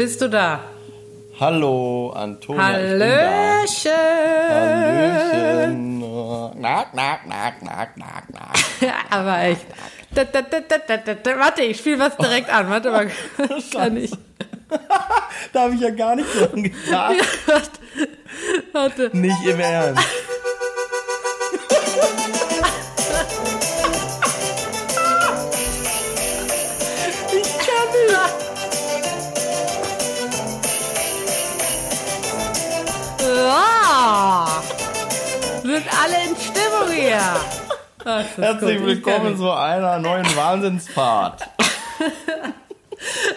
Bist du da? Hallo, Antonia. Hallöchen. Hallöchen. Knack, knack, knack, knack, knack, knack. Aber echt. Da, da, da. Warte, ich spiele was direkt an. Warte mal. Kann ich. Da habe ich ja gar nicht dran gedacht. Warte. Nicht im Ernst. Ist Herzlich. Ich willkommen zu einer neuen Wahnsinnsfahrt.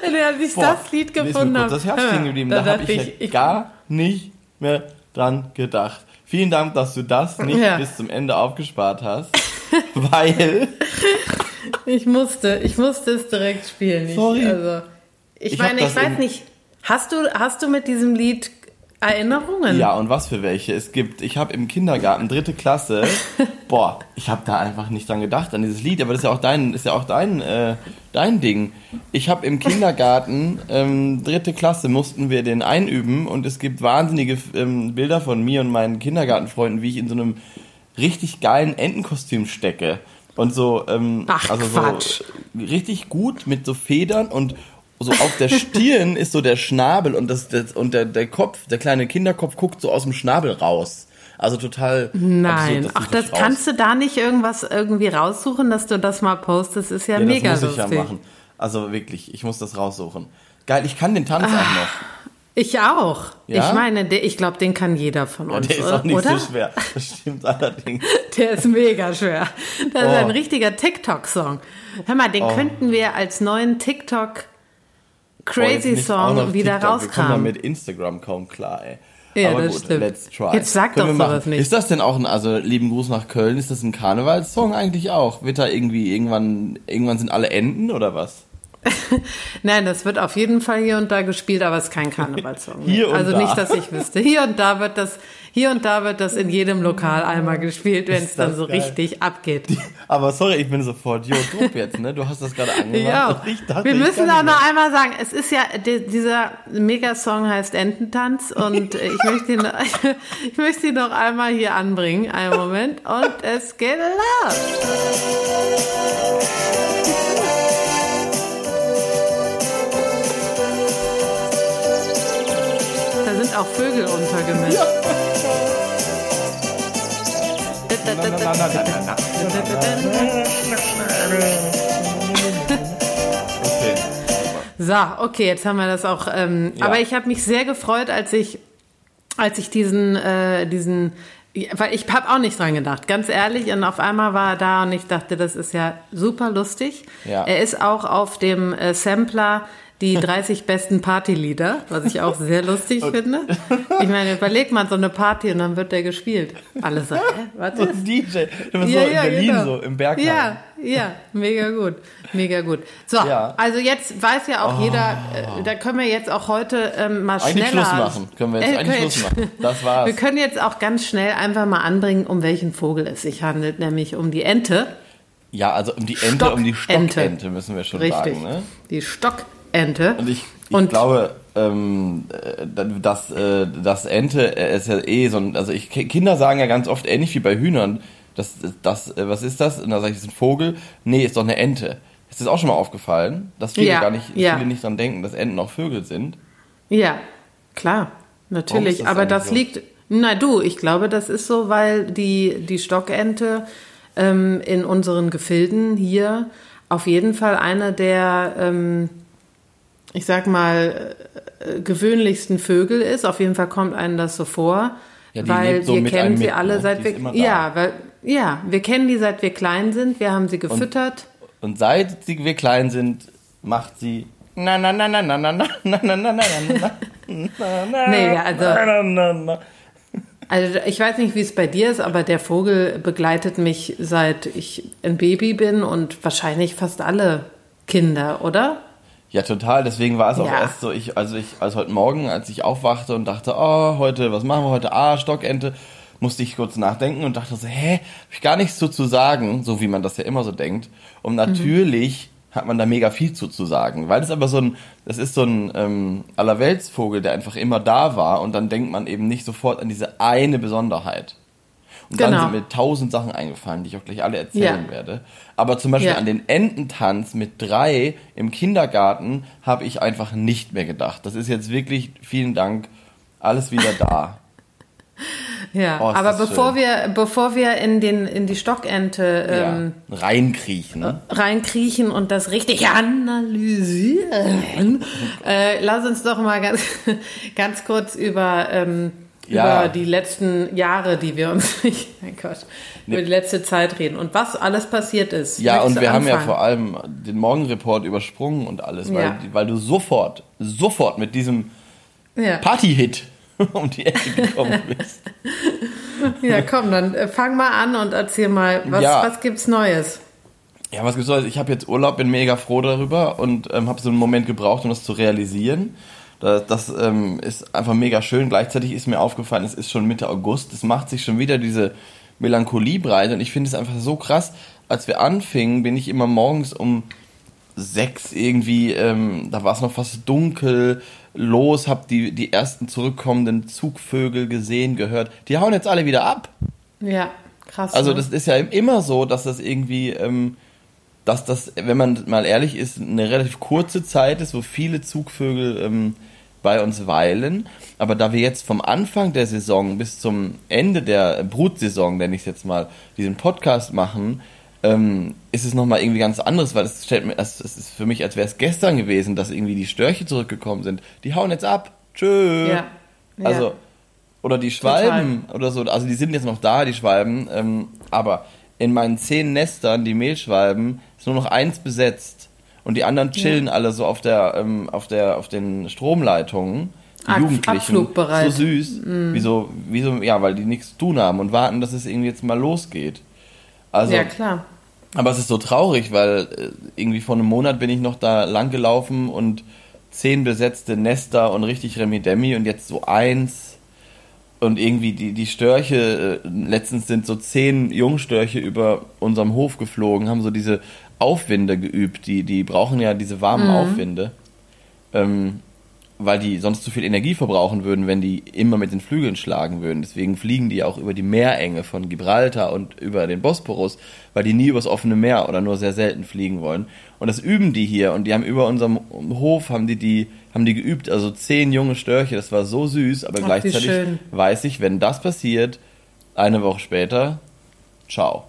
nicht. Als ich das Lied gefunden habe. das Herz stehen geblieben. Da, habe dachte ich, ja gar nicht mehr dran gedacht. Vielen Dank, dass du das nicht Ja. bis zum Ende aufgespart hast. weil Ich musste, ich musste es direkt spielen. Ich, Sorry. Also, ich, Ich meine, ich weiß nicht. Hast du, hast du mit diesem Lied Erinnerungen? Ja, und was für welche? Es gibt, ich habe im Kindergarten, dritte Klasse, boah, ich habe da einfach nicht dran gedacht, an dieses Lied, aber das ist ja auch dein, ist ja auch dein, äh, dein Ding. Ich habe im Kindergarten, ähm, dritte Klasse, mussten wir den einüben und es gibt wahnsinnige ähm, Bilder von mir und meinen Kindergartenfreunden, wie ich in so einem richtig geilen Entenkostüm stecke. Und so, ähm, Ach, also Quatsch. so richtig gut mit so Federn und so auf der Stirn ist so der Schnabel und das, das und der, der Kopf, der kleine Kinderkopf guckt so aus dem Schnabel raus. Also total. Nein, absurd, ach, das nicht kannst du da nicht irgendwas irgendwie raussuchen, dass du das mal postest? Ist ja, Ja, mega das muss ich lustig. ja machen. Also wirklich, ich muss das raussuchen. Geil, ich kann den Tanz auch noch. Ich auch. Ja? Ich meine, der, ich glaube, den kann jeder von Ja, uns, der ist auch nicht oder? so schwer. Das stimmt allerdings. Der ist mega schwer. Das ist Oh. ein richtiger TikTok-Song. Hör mal, den könnten wir als neuen TikTok Boah, jetzt nicht auch Crazy Song wieder TikTok. Wir kommen mit Instagram kaum klar, ey. Ja, Aber das gut, stimmt. let's try. Jetzt sag Können doch sowas nicht. Ist das denn auch ein, also lieben Gruß nach Köln, ist das ein Karnevalssong eigentlich auch? Wird da irgendwie, irgendwann, irgendwann sind alle Enden oder was? Nein, das wird auf jeden Fall hier und da gespielt, aber es ist kein Karnevalssong. Hier und also da. nicht, dass ich wüsste. Hier und da wird das, hier und da wird das in jedem Lokal einmal gespielt, wenn es dann so geil. richtig abgeht. Aber sorry, ich bin sofort YouTube jetzt, ne? Du hast das gerade angemacht. Ja, ich dachte, wir müssen auch noch einmal sagen, es ist ja, die, dieser Megasong heißt Ententanz und ich möchte ihn, noch- ich möchte ihn noch einmal hier anbringen, einen Moment, und es geht los. Da sind auch Vögel untergemischt. Na, Okay. So, okay, jetzt haben wir das auch. Ähm, Ja. Aber ich habe mich sehr gefreut, als ich, als ich diesen, äh, diesen, weil ich habe auch nicht dran gedacht, ganz ehrlich. Und auf einmal war er da und ich dachte, das ist ja super lustig. Ja. Er ist auch auf dem äh, Sampler die 30 besten Partylieder, was ich auch sehr lustig finde. Ich meine, überleg mal so eine Party und dann wird der gespielt. Alle so, was So ist ein DJ. Du bist so in Berlin, genau. so im Berghain. Ja, ja, mega gut, mega gut. So, Ja. also jetzt weiß ja auch jeder, äh, da können wir jetzt auch heute ähm, mal Eigentlich schneller. Schluss machen. Können wir jetzt Äh, eigentlich Schluss machen. Das war's. Wir können jetzt auch ganz schnell einfach mal anbringen, um welchen Vogel es sich handelt, nämlich um die Ente. Ja, also um die Ente, um die Stockente. Stockente müssen wir schon Richtig. sagen, ne? Die Stockente. Und ich, ich Und- glaube, ähm, äh, dass äh, das Ente äh, ist ja eh so ein, also ich Kinder sagen ja ganz oft ähnlich wie bei Hühnern, das das äh, was ist das? Und dann sage ich, das ist ein Vogel. Nee, ist doch eine Ente. Ist das auch schon mal aufgefallen, dass viele Ja, gar nicht ja. viele nicht dran denken, dass Enten auch Vögel sind? Ja, klar, natürlich. das Aber das so? liegt, na du, ich glaube, das ist so, weil die, die Stockente ähm, in unseren Gefilden hier auf jeden Fall eine der, ähm, ich sag mal, äh, gewöhnlichsten Vögel ist. Auf jeden Fall kommt einem das so vor. Ja, weil so wir kennen sie mit, alle ne? seit wir ja, weil ja, wir kennen die seit wir klein sind. Wir haben sie gefüttert. Und seit sie, wir klein sind, macht sie na na na na na na na na na na na na na na Nee, also- na na na Also ich weiß nicht, wie es bei dir ist, aber der Vogel begleitet mich seit ich ein Baby bin und wahrscheinlich fast alle Kinder, oder? Ja, total. Deswegen war es auch Ja. erst so, ich, also ich, als heute Morgen, als ich aufwachte und dachte, oh, heute, was machen wir heute? Ah, Stockente, musste ich kurz nachdenken und dachte so, hä, hab ich gar nichts so zu sagen, so wie man das ja immer so denkt. Und natürlich hat man da mega viel zu, zu sagen. Weil das aber so ein, das ist so ein ähm, Allerweltsvogel, der einfach immer da war und dann denkt man eben nicht sofort an diese eine Besonderheit. Und genau. dann sind mir tausend Sachen eingefallen, die ich auch gleich alle erzählen ja. werde. Aber zum Beispiel ja. an den Ententanz mit drei im Kindergarten habe ich einfach nicht mehr gedacht. Das ist jetzt wirklich, vielen Dank, alles wieder da. Ja, oh, aber bevor wir, bevor wir in, den, in die Stockente ähm, ja, reinkriechen, ne? reinkriechen und das richtig analysieren, äh, lass uns doch mal ganz, ganz kurz über, ähm, ja. über die letzten Jahre, die wir uns, mein Gott, über die letzte Zeit reden und was alles passiert ist. Ja, und wir anfangen? haben ja vor allem den Morgenreport übersprungen und alles, weil, ja. weil du sofort, sofort mit diesem ja. Party-Hit um die Ecke gekommen bist. ja, komm, dann äh, fang mal an und erzähl mal, was, ja. was gibt's Neues? Ja, was gibt's Neues? Ich habe jetzt Urlaub, bin mega froh darüber und ähm, habe so einen Moment gebraucht, um das zu realisieren. Das, das ähm, ist einfach mega schön. Gleichzeitig ist mir aufgefallen, es ist schon Mitte August. Es macht sich schon wieder diese Melancholie breit und ich finde es einfach so krass. Als wir anfingen, bin ich immer morgens um sechs irgendwie, ähm, da war es noch fast dunkel, los, hab die, die ersten zurückkommenden Zugvögel gesehen, gehört. Die hauen jetzt alle wieder ab. Ja, krass. Also ne? das ist ja immer so, dass das irgendwie, ähm, dass das, wenn man mal ehrlich ist, eine relativ kurze Zeit ist, wo viele Zugvögel ähm, bei uns weilen. Aber da wir jetzt vom Anfang der Saison bis zum Ende der Brutsaison, nenne ich es jetzt mal, diesen Podcast machen, ähm, ist es nochmal irgendwie ganz anderes, weil es stellt mir, es ist für mich, als wäre es gestern gewesen, dass irgendwie die Störche zurückgekommen sind. Die hauen jetzt ab. Tschö. Ja. ja. Also, oder die Schwalben Total. oder so, also die sind jetzt noch da, die Schwalben, ähm, aber in meinen zehn Nestern, die Mehlschwalben, ist nur noch eins besetzt. Und die anderen chillen ja. alle so auf der, ähm, auf der, auf den Stromleitungen. Die Ab, Jugendlichen. So süß. Mm. Wie so, wie so, ja, weil die nichts zu tun haben und warten, dass es irgendwie jetzt mal losgeht. Also, ja, klar. Aber es ist so traurig, weil äh, irgendwie vor einem Monat bin ich noch da lang gelaufen und zehn besetzte Nester und richtig Remi-Demi und jetzt so eins. Und irgendwie die, die Störche, äh, letztens sind so zehn Jungstörche über unserem Hof geflogen, haben so diese Aufwinde geübt. Die, die brauchen ja diese warmen mhm. Aufwinde. Ähm, weil die sonst zu viel Energie verbrauchen würden, wenn die immer mit den Flügeln schlagen würden. Deswegen fliegen die auch über die Meerenge von Gibraltar und über den Bosporus, weil die nie übers offene Meer oder nur sehr selten fliegen wollen. Und das üben die hier und die haben über unserem Hof haben die die haben die geübt, also zehn junge Störche. Das war so süß, aber Ach, gleichzeitig weiß ich, wenn das passiert, eine Woche später, ciao.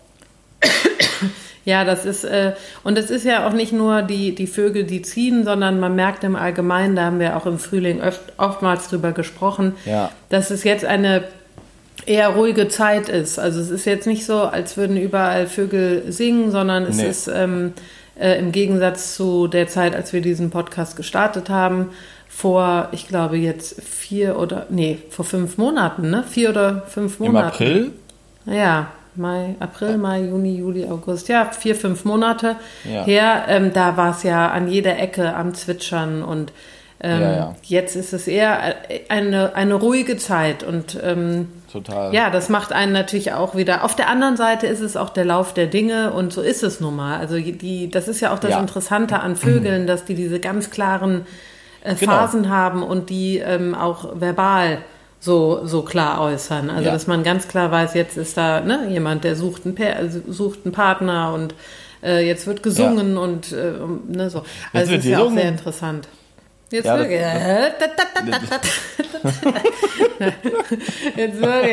Ja, das ist, äh, und es ist ja auch nicht nur die, die Vögel, die ziehen, sondern man merkt im Allgemeinen, da haben wir auch im Frühling oft, oftmals drüber gesprochen, ja. dass es jetzt eine eher ruhige Zeit ist. Also es ist jetzt nicht so, als würden überall Vögel singen, sondern es nee. ist ähm, äh, im Gegensatz zu der Zeit, als wir diesen Podcast gestartet haben, vor, ich glaube jetzt vier oder, nee, vor fünf Monaten, ne? Vier oder fünf Monate. Im April? Ja, Mai, April, Mai, Juni, Juli, August, ja, vier, fünf Monate ja. her. Ähm, da war es ja an jeder Ecke am Zwitschern und ähm, ja, ja. jetzt ist es eher eine, eine ruhige Zeit und ähm, Total. Ja, das macht einen natürlich auch wieder. Auf der anderen Seite ist es auch der Lauf der Dinge und so ist es nun mal. Also die, das ist ja auch das Interessante an Vögeln, dass die diese ganz klaren äh, genau. Phasen genau. haben und die ähm, auch verbal so, so klar äußern. Also, ja. dass man ganz klar weiß, jetzt ist da ne, jemand, der sucht einen, pa sucht einen Partner und äh, jetzt wird gesungen ja. und äh, ne, so. Also, das ist ja auch sehr interessant. Jetzt ja, wird Jetzt wird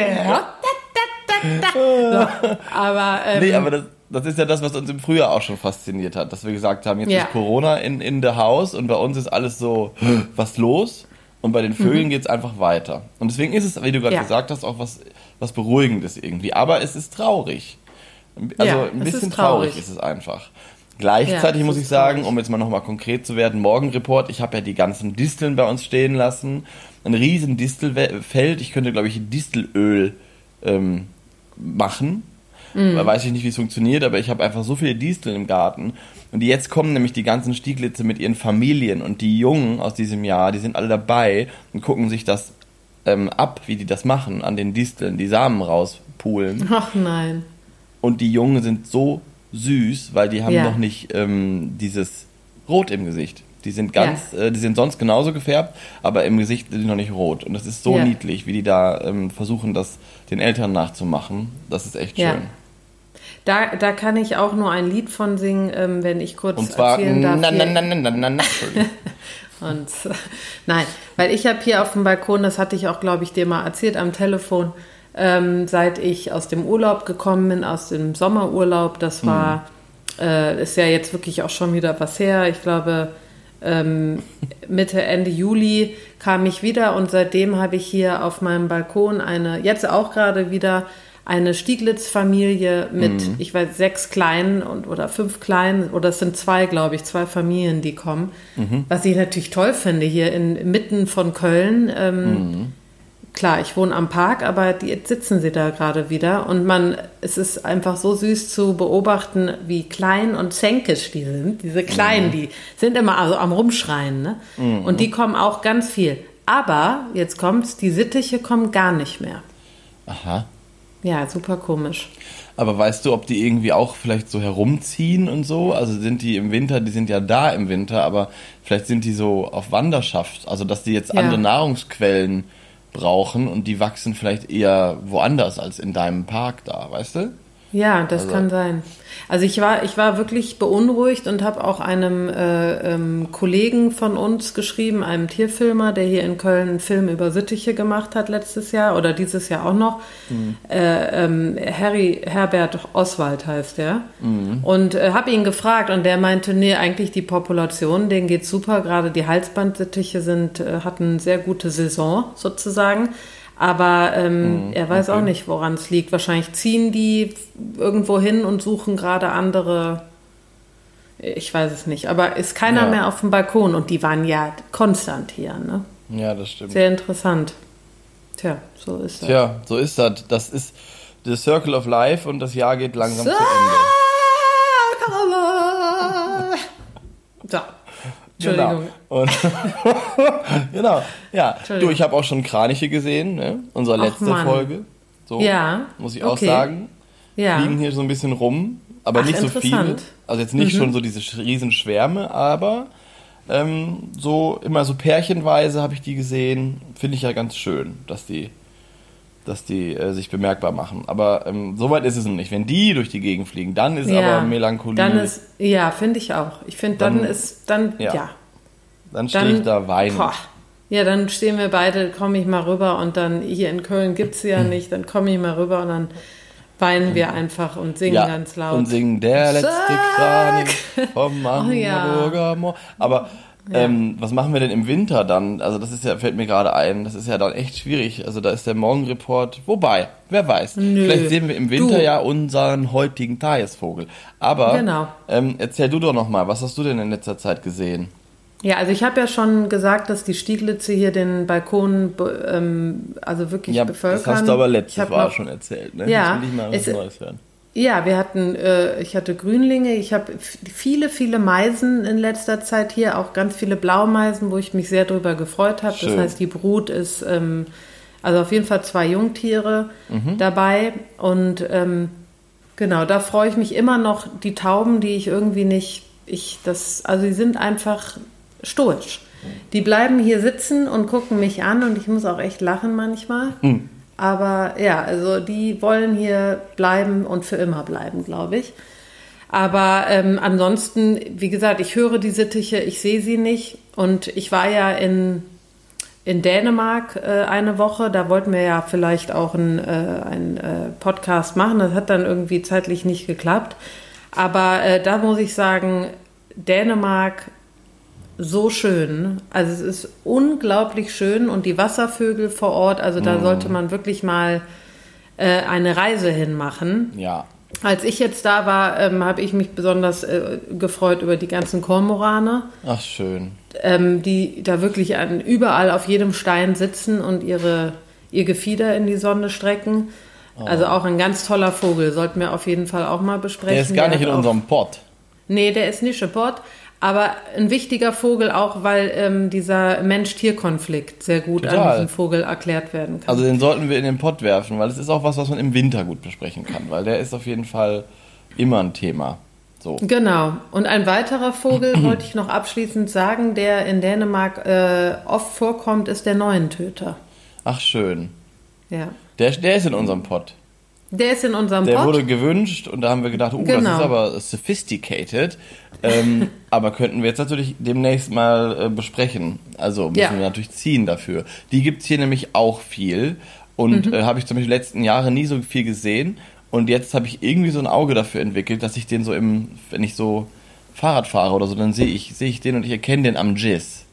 Aber, ähm, nee, aber das, das ist ja das, was uns im Frühjahr auch schon fasziniert hat, dass wir gesagt haben, jetzt ja. ist Corona in, in the house und bei uns ist alles so, was los? Und bei den Vögeln mhm. geht es einfach weiter. Und deswegen ist es, wie du gerade ja. gesagt hast, auch was, was Beruhigendes irgendwie. Aber es ist traurig. Also ja, ein bisschen traurig. traurig. ist es einfach. Gleichzeitig ja, muss ich sagen, um jetzt mal nochmal konkret zu werden, Morgenreport, ich habe ja die ganzen Disteln bei uns stehen lassen. Ein riesen Distelfeld. Ich könnte, glaube ich, Distelöl ähm, machen. Mhm. Weiß ich nicht, wie es funktioniert, aber ich habe einfach so viele Disteln im Garten. Und jetzt kommen nämlich die ganzen Stieglitze mit ihren Familien und die Jungen aus diesem Jahr, die sind alle dabei und gucken sich das ähm, ab, wie die das machen, an den Disteln, die Samen rauspulen. Ach nein. Und die Jungen sind so süß, weil die haben ja. noch nicht ähm, dieses rot im Gesicht. Die sind ganz, ja. äh, die sind sonst genauso gefärbt, aber im Gesicht sind die noch nicht rot. Und das ist so ja. niedlich, wie die da ähm, versuchen, das den Eltern nachzumachen. Das ist echt schön. Da, da kann ich auch nur ein Lied von singen, ähm, wenn ich kurz Und zwar, erzählen darf. Na, na, na, na, na, na, na. Und nein, weil ich habe hier auf dem Balkon, das hatte ich auch, glaube ich, dir mal erzählt am Telefon, ähm, seit ich aus dem Urlaub gekommen bin, aus dem Sommerurlaub. Das war, hm. äh, ist ja jetzt wirklich auch schon wieder was her. Ich glaube, ähm, Mitte, Ende Juli kam ich wieder und seitdem habe ich hier auf meinem Balkon eine, jetzt auch gerade wieder eine Stieglitz-Familie mit, mhm. ich weiß, sechs Kleinen und, oder fünf Kleinen, oder es sind zwei, glaube ich, zwei Familien, die kommen. Mhm. Was ich natürlich toll finde, hier inmitten von Köln. Ähm, mhm. Klar, ich wohne am Park, aber die, jetzt sitzen sie da gerade wieder und man, es ist einfach so süß zu beobachten, wie klein und zänkisch die sind. Diese Kleinen, mhm. die sind immer also am Rumschreien, ne? Mhm. Und die kommen auch ganz viel. Aber, jetzt kommt's, die Sittiche kommen gar nicht mehr. Aha. Ja, super komisch. Aber weißt du, ob die irgendwie auch vielleicht so herumziehen und so? Also sind die im Winter, die sind ja da im Winter, aber vielleicht sind die so auf Wanderschaft, also dass die jetzt ja. andere Nahrungsquellen brauchen und die wachsen vielleicht eher woanders als in deinem Park da, weißt du? Ja, das also. kann sein. Also ich war, ich war wirklich beunruhigt und habe auch einem äh, ähm, Kollegen von uns geschrieben, einem Tierfilmer, der hier in Köln einen Film über Sittiche gemacht hat letztes Jahr oder dieses Jahr auch noch. Mhm. Äh, ähm, Harry Herbert Oswald heißt der. Mhm. Und äh, habe ihn gefragt und der meinte, nee, eigentlich die Population, denen geht's super. Gerade die Halsbandsittiche sind, äh, hatten sehr gute Saison sozusagen. Aber ähm, mhm, er weiß okay. auch nicht, woran es liegt. Wahrscheinlich ziehen die irgendwo hin und suchen gerade andere. Ich weiß es nicht. Aber ist keiner ja. mehr auf dem Balkon und die waren ja konstant hier, ne? Ja, das stimmt. Sehr interessant. Tja, so ist das. Tja, so ist das. Das ist The Circle of Life und das Jahr geht langsam Circle. zu Ende. So. Entschuldigung. Genau. Und genau. Ja, du, ich habe auch schon Kraniche gesehen, ne? Unsere letzte Ach, Folge. So, ja. Muss ich auch okay. sagen. Ja. Liegen hier so ein bisschen rum, aber Ach, nicht so viele. Also jetzt nicht mhm. schon so diese Riesenschwärme, aber ähm, so immer so pärchenweise habe ich die gesehen. Finde ich ja ganz schön, dass die dass die äh, sich bemerkbar machen. Aber ähm, so weit ist es noch nicht. Wenn die durch die Gegend fliegen, dann ist ja, aber Melancholie. Dann ist, ja, finde ich auch. Ich finde, dann, dann, ist, dann, ja. ja. Dann stehe ich da weinen. Ja, dann stehen wir beide, komme ich mal rüber und dann, hier in Köln gibt es sie ja nicht, dann komme ich mal rüber und dann weinen wir einfach und singen ja, ganz laut. Und singen der letzte Kranich vom Hamburger oh, ja. Aber ähm, was machen wir denn im Winter dann? Also das ist ja, fällt mir gerade ein, das ist ja dann echt schwierig. Also da ist der Morgenreport, wobei, wer weiß. Nö. Vielleicht sehen wir im Winter du. ja unseren heutigen Tagesvogel. Aber genau. ähm, erzähl du doch nochmal, was hast du denn in letzter Zeit gesehen? Ja, also ich habe ja schon gesagt, dass die Stieglitze hier den Balkon ähm, also wirklich ja, bevölkern. Das hast du aber letztes Mal schon erzählt, ne? Ja, Jetzt will ich mal was Neues hören. Ja, wir hatten, äh, ich hatte Grünlinge, ich habe viele, viele Meisen in letzter Zeit hier, auch ganz viele Blaumeisen, wo ich mich sehr drüber gefreut habe. Das heißt, die Brut ist, ähm, also auf jeden Fall zwei Jungtiere mhm. dabei. Und ähm, genau, da freue ich mich immer noch, die Tauben, die ich irgendwie nicht, ich, das, also die sind einfach stoisch. Die bleiben hier sitzen und gucken mich an und ich muss auch echt lachen manchmal. Mhm. Aber ja, also die wollen hier bleiben und für immer bleiben, glaube ich. Aber ähm, ansonsten, wie gesagt, ich höre die Sittiche, ich sehe sie nicht. Und ich war ja in, in Dänemark äh, eine Woche. Da wollten wir ja vielleicht auch einen äh, äh, Podcast machen. Das hat dann irgendwie zeitlich nicht geklappt. Aber äh, da muss ich sagen, Dänemark so schön. Also es ist unglaublich schön und die Wasservögel vor Ort, also da mm. sollte man wirklich mal äh, eine Reise hinmachen. Ja. Als ich jetzt da war, ähm, habe ich mich besonders äh, gefreut über die ganzen Kormorane. Ach, schön. Ähm, die da wirklich an, überall auf jedem Stein sitzen und ihre, ihr Gefieder in die Sonne strecken. Oh. Also auch ein ganz toller Vogel, sollten wir auf jeden Fall auch mal besprechen. Der ist gar nicht in unserem Pott. Nee, der ist nicht im Pott. Aber ein wichtiger Vogel auch, weil ähm, dieser Mensch-Tier-Konflikt sehr gut Total. an diesem Vogel erklärt werden kann. Also den sollten wir in den Pott werfen, weil es ist auch was, was man im Winter gut besprechen kann, weil der ist auf jeden Fall immer ein Thema. So. Genau. Und ein weiterer Vogel wollte ich noch abschließend sagen, der in Dänemark äh, oft vorkommt, ist der Neuentöter. Ach, schön. Ja. Der, der ist in unserem Pott. Der ist in unserem Der Pott. wurde gewünscht und da haben wir gedacht, oh, das Genau. ist aber sophisticated. Ähm, aber könnten wir jetzt natürlich demnächst mal äh, besprechen. Also müssen Ja. wir natürlich ziehen dafür. Die gibt's hier nämlich auch viel. Und Mhm. äh, habe ich zum Beispiel die letzten Jahre nie so viel gesehen. Und jetzt habe ich irgendwie so ein Auge dafür entwickelt, dass ich den so im, wenn ich so Fahrrad fahre oder so, dann sehe ich, sehe ich den und ich erkenne den am Jizz.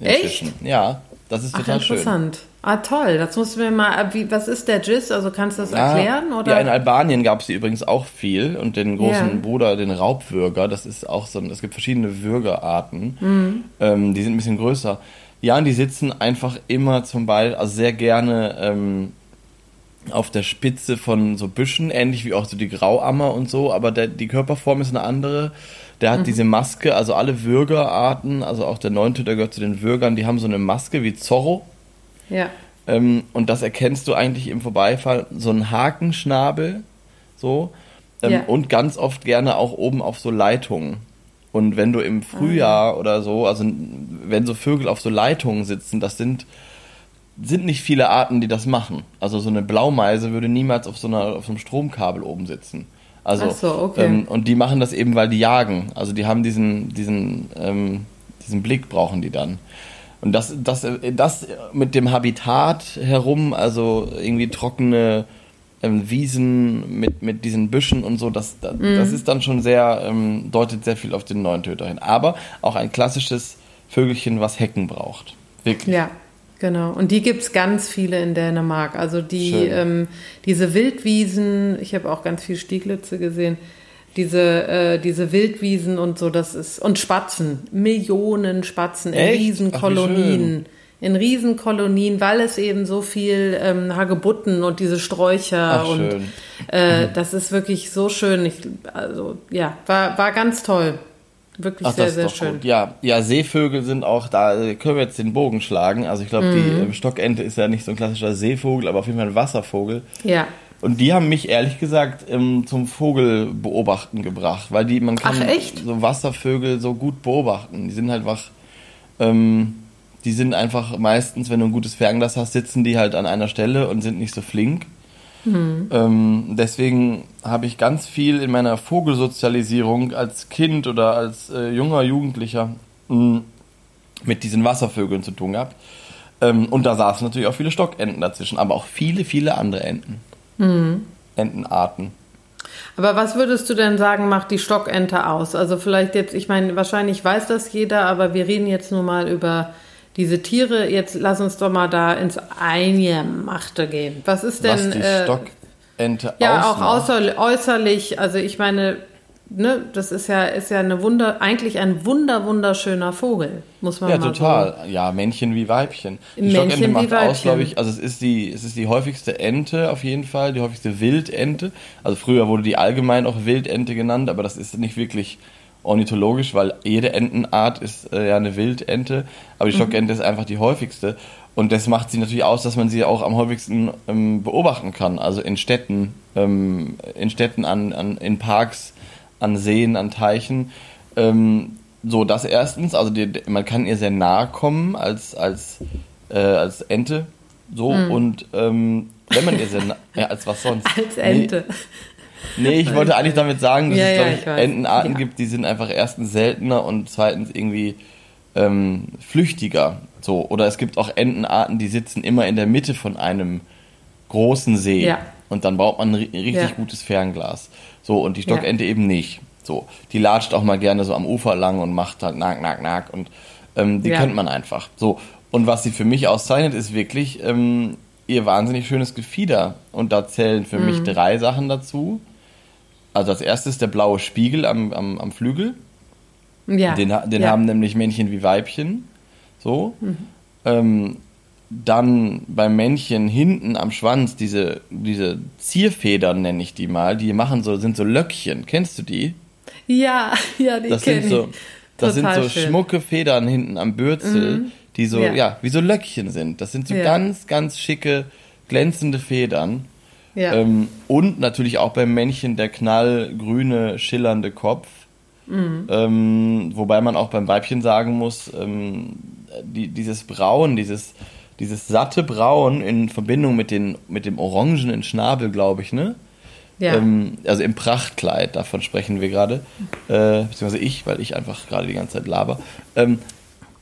Echt? Ja, das ist Ach, total schön. interessant. Ah, toll. Das musst du mir mal. Wie, was ist der Jizz? Also kannst du das Ja, erklären? Oder? Ja, in Albanien gab es die übrigens auch viel und den großen Ja. Bruder, den Raubwürger, das ist auch so ein, es gibt verschiedene Würgerarten, Mhm. ähm, die sind ein bisschen größer. Ja, und die sitzen einfach immer zum Beispiel, also sehr gerne ähm, auf der Spitze von so Büschen, ähnlich wie auch so die Grauammer und so, aber der, die Körperform ist eine andere. Der hat Mhm. diese Maske, also alle Würgerarten, also auch der Neuntöter gehört zu den Würgern, die haben so eine Maske wie Zorro. Ja. Ähm, und das erkennst du eigentlich im Vorbeifall, so ein Hakenschnabel, so. Ähm, Ja. Und ganz oft gerne auch oben auf so Leitungen. Und wenn du im Frühjahr oder so, also wenn so Vögel auf so Leitungen sitzen, das sind, sind nicht viele Arten, die das machen. Also so eine Blaumeise würde niemals auf so, einer, auf so einem Stromkabel oben sitzen. Also, so, okay. ähm, und die machen das eben, weil die jagen. Also die haben diesen, diesen, ähm, diesen Blick brauchen die dann. Und das, das, das mit dem Habitat herum, also irgendwie trockene ähm, Wiesen mit, mit diesen Büschen und so, das, das, Mhm. das ist dann schon sehr, ähm, deutet sehr viel auf den neuen Töter hin. Aber auch ein klassisches Vögelchen, was Hecken braucht. Wirklich. Ja, genau. Und die gibt's ganz viele in Dänemark. Also die, ähm, diese Wildwiesen, ich habe auch ganz viel Stieglitze gesehen, diese, äh, diese Wildwiesen und so, das ist, und Spatzen, Millionen Spatzen in Echt? Ach, wie Riesenkolonien. In Riesenkolonien, weil es eben so viel ähm, Hagebutten und diese Sträucher Ach, und schön. äh, das ist wirklich so schön. Ich, also ja, war, war ganz toll. Wirklich Ach, sehr, sehr schön. gut. Ja, ja, Seevögel sind auch da, äh, können wir jetzt den Bogen schlagen. Also ich glaube, Mhm. die ähm, Stockente ist ja nicht so ein klassischer Seevogel, aber auf jeden Fall ein Wasservogel. Ja. Und die haben mich ehrlich gesagt ähm, zum Vogelbeobachten gebracht, weil die man kann so Wasservögel so gut beobachten. Die sind halt wach. Ähm, die sind einfach meistens, wenn du ein gutes Fernglas hast, sitzen die halt an einer Stelle und sind nicht so flink. Mhm. Ähm, deswegen habe ich ganz viel in meiner Vogelsozialisierung als Kind oder als äh, junger Jugendlicher mh, mit diesen Wasservögeln zu tun gehabt. Ähm, und da saßen natürlich auch viele Stockenten dazwischen, aber auch viele, viele andere Enten. Entenarten. Aber was würdest du denn sagen, macht die Stockente aus? Also vielleicht jetzt, ich meine, wahrscheinlich weiß das jeder, aber wir reden jetzt nur mal über diese Tiere. Jetzt lass uns doch mal da ins Eingemachte gehen. Was ist denn... was die äh, Stockente ja, auch ausmacht. äußerlich, äußerlich, also ich meine, ne, das ist ja, ist ja eine Wunder, eigentlich ein wunder, wunderschöner Vogel, muss man Ja, mal total. Ja, Männchen wie Weibchen. Die Männchen Stockente wie macht aus, Weibchen. glaube ich, also es ist die, es ist die häufigste Ente auf jeden Fall, die häufigste Wildente. Also früher wurde die allgemein auch Wildente genannt, aber das ist nicht wirklich ornithologisch, weil jede Entenart ist äh, ja eine Wildente, aber Mhm. die Stockente ist einfach die häufigste. Und das macht sie natürlich aus, dass man sie auch am häufigsten ähm, beobachten kann. Also in Städten, ähm, in Städten an, an, in Parks, an Seen, an Teichen. Ähm, so, das erstens, also die, man kann ihr sehr nahe kommen als, als, äh, als Ente. So, und ähm, wenn man ihr sehr nahe, ja, als was sonst? Als Ente. Nee, nee ich wollte eigentlich damit sagen, dass Ja, es, glaube ich ich. Entenarten Ja. gibt, die sind einfach erstens seltener und zweitens irgendwie ähm, flüchtiger. So, oder es gibt auch Entenarten, die sitzen immer in der Mitte von einem großen See. Ja. Und dann braucht man ein ri- richtig gutes Fernglas. So, und die Stockente eben nicht. So, die latscht auch mal gerne so am Ufer lang und macht halt nack, nack, nack. Und ähm, die Ja. kennt man einfach. So, und was sie für mich auszeichnet, ist wirklich ähm, ihr wahnsinnig schönes Gefieder. Und da zählen für Mhm. mich drei Sachen dazu. Also als erstes der blaue Spiegel am, am, am Flügel. Ja. Den, den ja. Mhm. haben nämlich Männchen wie Weibchen. So. Ähm, dann beim Männchen hinten am Schwanz diese, diese Zierfedern, nenne ich die mal, die machen so, sind so Löckchen. Kennst du die? Ja, ja, die Das sind so, ich. das sind so schön. Mhm. schmucke Federn hinten am Bürzel, die so, Ja. ja. wie so Löckchen sind. Das sind so Ja. ganz, ganz schicke, glänzende Federn. Ja. Ähm, und natürlich auch beim Männchen der knallgrüne, schillernde Kopf. Mhm. Ähm, wobei man auch beim Weibchen sagen muss, ähm, die, dieses Braun, dieses, dieses satte Braun in Verbindung mit, den, mit dem orangenen Schnabel, glaube ich, ne? Ja. Ähm, also im Prachtkleid, davon sprechen wir gerade, äh, beziehungsweise ich, weil ich einfach gerade die ganze Zeit laber. Ähm,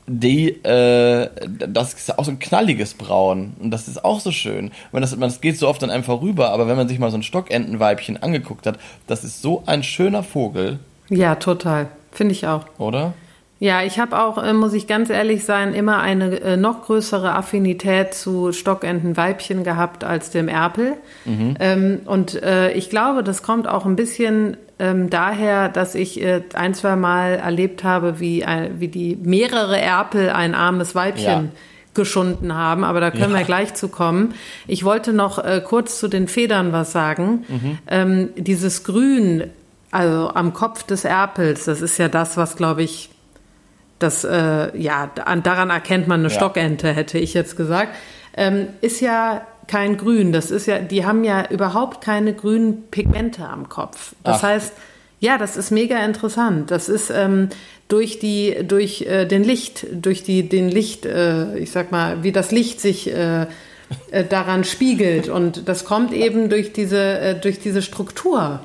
die, äh, das ist auch so ein knalliges Braun und das ist auch so schön. Und das, das geht so oft an einem vorüber, aber wenn man sich mal so ein Stockentenweibchen angeguckt hat, das ist so ein schöner Vogel. Ja, total. Finde ich auch. Oder? Ja, ich habe auch, äh, muss ich ganz ehrlich sein, immer eine äh, noch größere Affinität zu Stockentenweibchen gehabt als dem Erpel. Mhm. Ähm, und äh, ich glaube, das kommt auch ein bisschen ähm, daher, dass ich ein, zwei Mal erlebt habe, wie, wie die mehrere Erpel ein armes Weibchen ja. geschunden haben. Aber da können ja. wir gleich zu kommen. Ich wollte noch äh, kurz zu den Federn was sagen. Mhm. Ähm, dieses Grün, also am Kopf des Erpels, das ist ja das, was, glaube ich, das, äh, ja, daran erkennt man eine ja. Stockente, hätte ich jetzt gesagt. Ähm, ist ja kein Grün. Das ist ja, die haben ja überhaupt keine grünen Pigmente am Kopf. Das Ach. heißt, ja, das ist mega interessant. Das ist ähm, durch die, durch äh, den Licht, durch die, den Licht, äh, ich sag mal, wie das Licht sich äh, äh daran spiegelt. Und das kommt eben durch diese, äh, durch diese Struktur.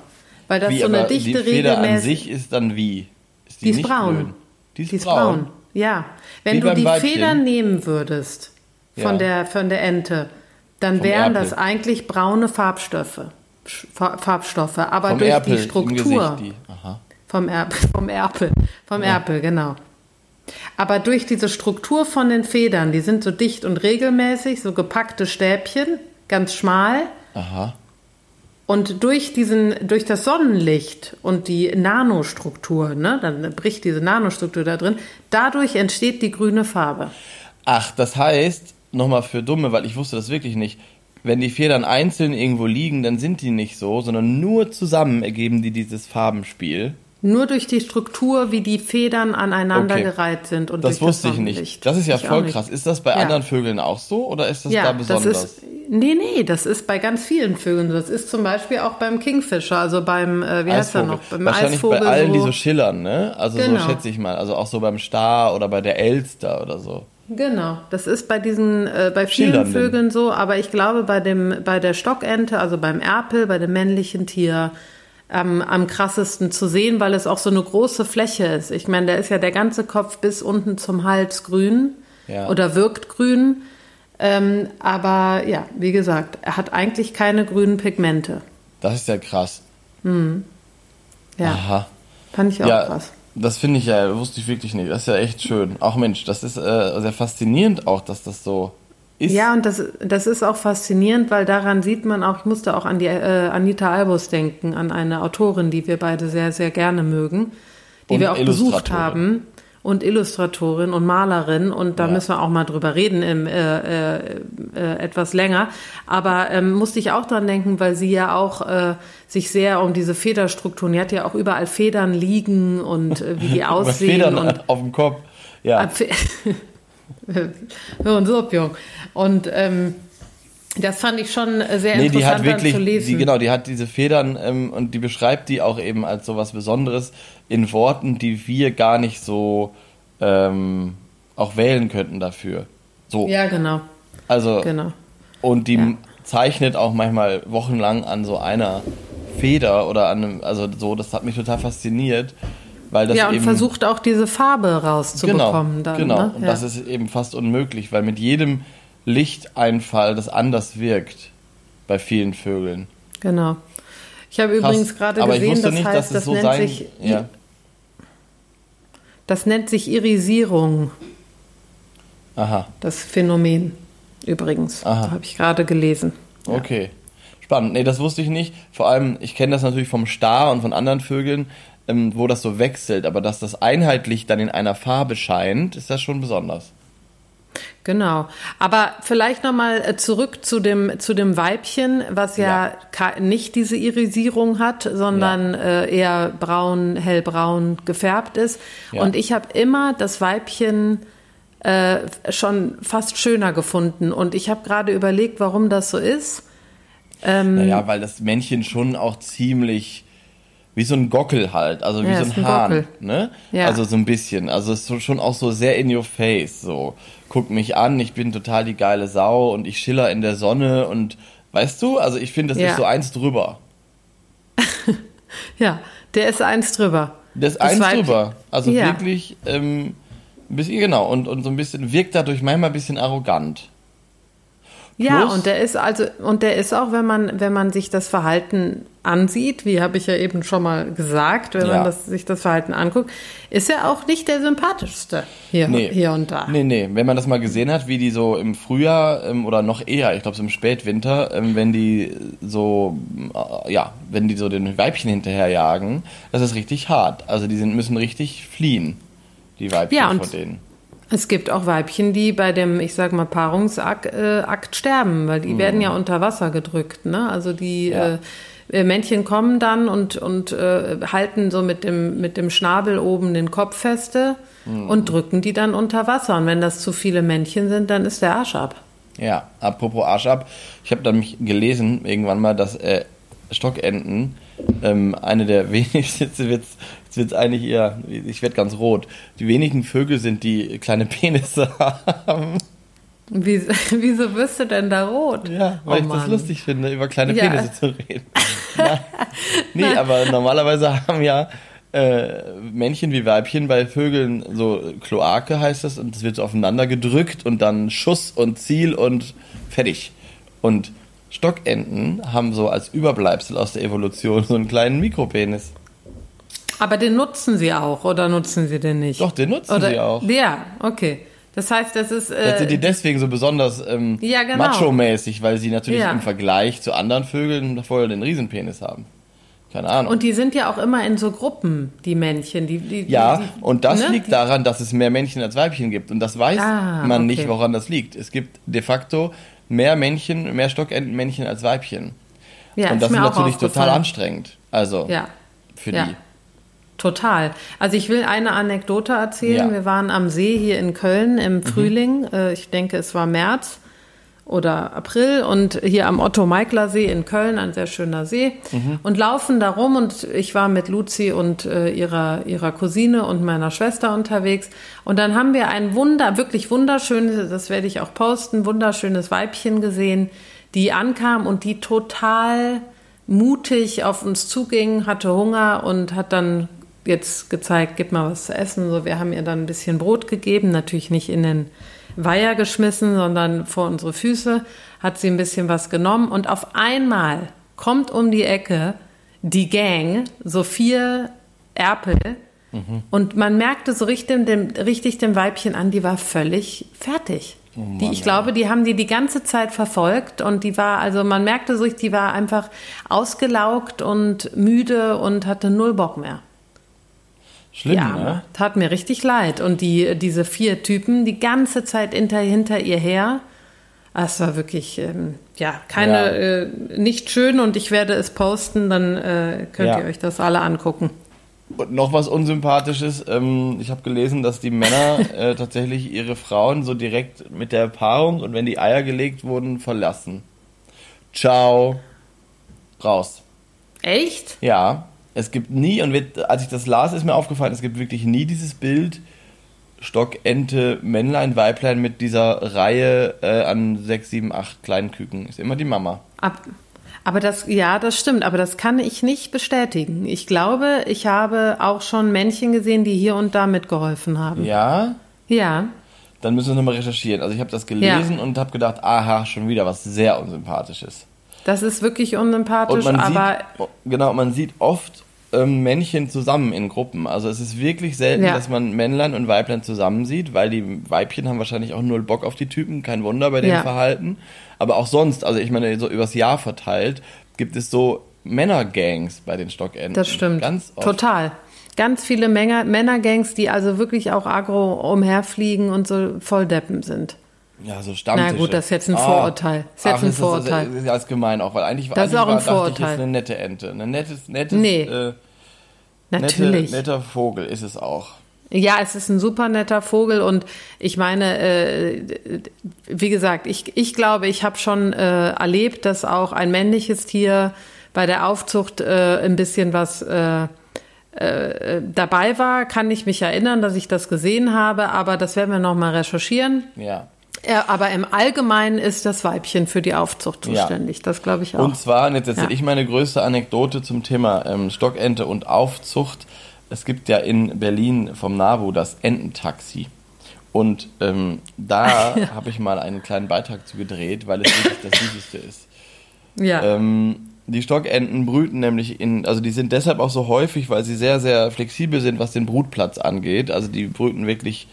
Weil das wie, so eine dichte die Feder an sich ist dann wie? Ist die, die ist braun. Grün? Die ist, die ist braun. braun. Ja. Wenn wie du die Weibchen. Federn nehmen würdest von, ja. der, von der Ente, dann Vom wären Erpel. das eigentlich braune Farbstoffe. Farbstoffe, aber vom durch Erpel, die Struktur. Die. Vom, Erpel, vom Erpel, vom ja. Erpel, genau. Aber durch diese Struktur von den Federn, die sind so dicht und regelmäßig, so gepackte Stäbchen, ganz schmal. Aha. Und durch diesen, durch das Sonnenlicht und die Nanostruktur, ne, dann bricht diese Nanostruktur da drin, dadurch entsteht die grüne Farbe. Ach, das heißt, nochmal für Dumme, weil ich wusste das wirklich nicht, wenn die Federn einzeln irgendwo liegen, dann sind die nicht so, sondern nur zusammen ergeben die dieses Farbenspiel. Nur durch die Struktur, wie die Federn aneinandergereiht okay. sind. Und das wusste das ich nicht. Das ist ja ich voll krass. Ist das bei ja. anderen Vögeln auch so oder ist das ja, da besonders? Das ist, nee, nee, das ist bei ganz vielen Vögeln. Das ist zum Beispiel auch beim Kingfisher, also beim, äh, wie heißt er noch? Beim Wahrscheinlich Eisvogel bei allen, so. die so schillern, ne? Also genau. so schätze ich mal. Also auch so beim Star oder bei der Elster oder so. Genau, das ist bei diesen, äh, bei vielen Vögeln so, aber ich glaube bei dem, bei der Stockente, also beim Erpel, bei dem männlichen Tier, ähm, am krassesten zu sehen, weil es auch so eine große Fläche ist. Ich meine, der ist ja der ganze Kopf bis unten zum Hals grün ja. oder wirkt grün. Ähm, aber ja, wie gesagt, er hat eigentlich keine grünen Pigmente. Das ist ja krass. Hm. Ja. Aha. Fand ich auch ja, krass. Das finde ich ja, wusste ich wirklich nicht. Das ist ja echt schön. Auch Mensch, das ist äh, sehr faszinierend auch, dass das so ist. Ja, und das, das ist auch faszinierend, weil daran sieht man auch, ich musste auch an die äh, Anita Albus denken, an eine Autorin, die wir beide sehr, sehr gerne mögen, die und wir auch besucht haben. Und Illustratorin und Malerin und da ja. müssen wir auch mal drüber reden im, äh, äh, äh, etwas länger. Aber ähm, musste ich auch dran denken, weil sie ja auch äh, sich sehr um diese Federstrukturen, die hat ja auch überall Federn liegen und äh, wie die aussehen. Federn und, auf dem Kopf, ja. Hör uns ab, Jung. Und ähm, das fand ich schon sehr nee, interessant die hat wirklich, zu lesen. Die, genau, die hat diese Federn ähm, und die beschreibt die auch eben als so was Besonderes in Worten, die wir gar nicht so ähm, auch wählen könnten dafür. So. Ja, genau. Also, genau. und die ja. zeichnet auch manchmal wochenlang an so einer Feder oder an einem, also so, das hat mich total fasziniert. Weil das ja, und eben, versucht auch diese Farbe rauszubekommen. Genau, dann, genau. Ne? und ja. das ist eben fast unmöglich, weil mit jedem Lichteinfall das anders wirkt bei vielen Vögeln. Genau. Ich habe übrigens gerade gesehen, das nicht, heißt, das so nennt sein, sich ja. das nennt sich Irisierung. Aha. Das Phänomen übrigens. Habe ich gerade gelesen. Okay. Spannend. Nee, das wusste ich nicht. Vor allem, ich kenne das natürlich vom Star und von anderen Vögeln, ähm, wo das so wechselt, aber dass das einheitlich dann in einer Farbe scheint, ist das schon besonders. Genau. Aber vielleicht nochmal äh, zurück zu dem, zu dem Weibchen, was ja, ja. nicht diese Irisierung hat, sondern ja. äh, eher braun, hellbraun gefärbt ist. Ja. Und ich habe immer das Weibchen äh, schon fast schöner gefunden. Und ich habe gerade überlegt, warum das so ist. Ähm, naja, weil das Männchen schon auch ziemlich wie so ein Gockel halt, also wie Ja, so ein ein Hahn, Gockel. ne? Ja. Also so ein bisschen, also es ist schon auch so sehr in your face, so guck mich an, ich bin total die geile Sau und ich schiller in der Sonne und weißt du, also ich finde, das Ja. ist so eins drüber. Ja, der ist eins drüber. Das ist Das eins Weibchen- drüber. Also Ja. wirklich, ähm, ein bisschen, genau, und, und so ein bisschen, wirkt dadurch manchmal ein bisschen arrogant. Ja, Plus- und der ist also und der ist auch, wenn man wenn man sich das Verhalten ansieht, wie habe ich ja eben schon mal gesagt, wenn Ja. man das, sich das Verhalten anguckt, ist er auch nicht der sympathischste hier Nee. hier und da. Nee, nee, wenn man das mal gesehen hat, wie die so im Frühjahr ähm, oder noch eher, ich glaube so im Spätwinter, ähm, wenn die so, äh, ja, wenn die so den Weibchen hinterherjagen, das ist richtig hart. Also die sind, müssen richtig fliehen, die Weibchen Ja, und- vor denen. Es gibt auch Weibchen, die bei dem, ich sag mal, Paarungsakt äh, sterben, weil die werden ja unter Wasser gedrückt. Ne? Also die Mhm. Ja. äh, Männchen kommen dann und, und äh, halten so mit dem, mit dem Schnabel oben den Kopf feste Mhm. und drücken die dann unter Wasser. Und wenn das zu viele Männchen sind, dann ist der Arsch ab. Ja, apropos Arsch ab, ich habe dann mich gelesen irgendwann mal, dass äh, Stockenten ähm, eine der wenigsten, jetzt wird's, jetzt wird's eigentlich eher, ich werde ganz rot, die wenigen Vögel sind, die kleine Penisse haben. Wie, wieso wirst du denn da rot? Ja, weil Oh ich das Mann. lustig finde, über kleine Ja. Penisse zu reden. Na, nee, aber normalerweise haben ja äh, Männchen wie Weibchen bei Vögeln so Kloake heißt das und das wird so aufeinander gedrückt und dann Schuss und Ziel und fertig. Und Stockenten haben so als Überbleibsel aus der Evolution so einen kleinen Mikropenis. Aber den nutzen sie auch oder nutzen sie den nicht? Doch, den nutzen oder, sie auch. Ja, okay. Das heißt, das ist. Jetzt sind die Äh, deswegen so besonders ähm, Ja, genau. macho-mäßig, weil sie natürlich Ja. im Vergleich zu anderen Vögeln vorher den Riesenpenis haben. Keine Ahnung. und die sind ja auch immer in so Gruppen, die Männchen. Die, die, Ja, die, und das ne? liegt daran, dass es mehr Männchen als Weibchen gibt. Und das weiß Ah, man okay. nicht, woran das liegt. Es gibt de facto mehr Männchen, mehr Stockentenmännchen als Weibchen. Ja, und ist das ist auch natürlich total anstrengend. Also Ja, für ja. die. Total. Also ich will eine Anekdote erzählen. Ja. Mhm. Wir waren am See hier in Köln im Frühling. Äh, Ich denke, es war März oder April und hier am Otto-Meikler-See in Köln, ein sehr schöner See, Mhm. und laufen da rum und ich war mit Luzi und äh, ihrer, ihrer Cousine und meiner Schwester unterwegs und dann haben wir ein Wunder, wirklich wunderschönes, das werde ich auch posten, wunderschönes Weibchen gesehen, die ankam und die total mutig auf uns zuging, hatte Hunger und hat dann jetzt gezeigt, gib mal was zu essen. So, wir haben ihr dann ein bisschen Brot gegeben, natürlich nicht in den Weiher geschmissen, sondern vor unsere Füße, hat sie ein bisschen was genommen und auf einmal kommt um die Ecke die Gang, so vier Erpel, und man merkte so richtig dem, richtig dem Weibchen an, die war völlig fertig. die, ich glaube, die haben die die ganze Zeit verfolgt und die war, also man merkte so, richtig, die war einfach ausgelaugt und müde und hatte null Bock mehr. Schlimm, ja, ne? tat mir richtig leid. Und die, diese vier Typen die ganze Zeit hinter, hinter ihr her. Es war wirklich, ähm, ja, keine, Ja. Äh, nicht schön und ich werde es posten, dann äh, könnt Ja. ihr euch das alle angucken. Und noch was Unsympathisches, ähm, ich habe gelesen, dass die Männer äh, tatsächlich ihre Frauen so direkt mit der Paarung und wenn die Eier gelegt wurden, verlassen. Ciao. Raus. Echt? Ja, es gibt nie, und als ich das las, ist mir aufgefallen, es gibt wirklich nie dieses Bild Stock, Ente, Männlein, Weiblein mit dieser Reihe äh, an sechs, sieben, acht kleinen Küken. Ist immer die Mama. Ab, aber das, ja, das stimmt, aber das kann ich nicht bestätigen. Ich glaube, ich habe auch schon Männchen gesehen, die hier und da mitgeholfen haben. Ja, Ja. dann müssen wir nochmal recherchieren. Also ich habe das gelesen und habe gedacht, aha, schon wieder was sehr Unsympathisches. Das ist wirklich unsympathisch, aber sieht, genau, man sieht oft ähm, Männchen zusammen in Gruppen. Also es ist wirklich selten, Ja. dass man Männlein und Weiblein zusammen sieht, weil die Weibchen haben wahrscheinlich auch null Bock auf die Typen, kein Wunder bei dem Ja. Verhalten. Aber auch sonst, also ich meine, so übers Jahr verteilt, gibt es so Männergangs bei den Stockenten. Das stimmt. Ganz oft. Total. Ganz viele Männer, Männergangs, die also wirklich auch agro umherfliegen und so voll Deppen sind. Ja, so Stammtische. Na gut, das ist jetzt ein Vorurteil. Das ist jetzt ach, ein das Vorurteil. Das ist, das ist gemein auch, weil eigentlich, Das ist eigentlich auch ein war, dachte ich, Vorurteil. ist eine nette Ente. Eine nettes, nettes, Nee, äh, Natürlich. Nette, netter Vogel ist es auch. Ja, es ist ein super netter Vogel und ich meine, äh, wie gesagt, ich, ich glaube, ich habe schon äh, erlebt, dass auch ein männliches Tier bei der Aufzucht äh, ein bisschen was äh, äh, dabei war, kann ich mich erinnern, dass ich das gesehen habe, aber das werden wir nochmal recherchieren. Ja. Aber im Allgemeinen ist das Weibchen für die Aufzucht zuständig. Ja. Das glaube ich auch. Und zwar, und jetzt erzähle ja. ich meine größte Anekdote zum Thema ähm, Stockente und Aufzucht. Es gibt ja in Berlin vom NABU das Ententaxi. Und ähm, da ja. habe ich mal einen kleinen Beitrag zu gedreht, weil es wirklich das Süßeste ist. Ja. Ähm, die Stockenten brüten nämlich in, also die sind deshalb auch so häufig, weil sie sehr, sehr flexibel sind, was den Brutplatz angeht. Also die brüten wirklich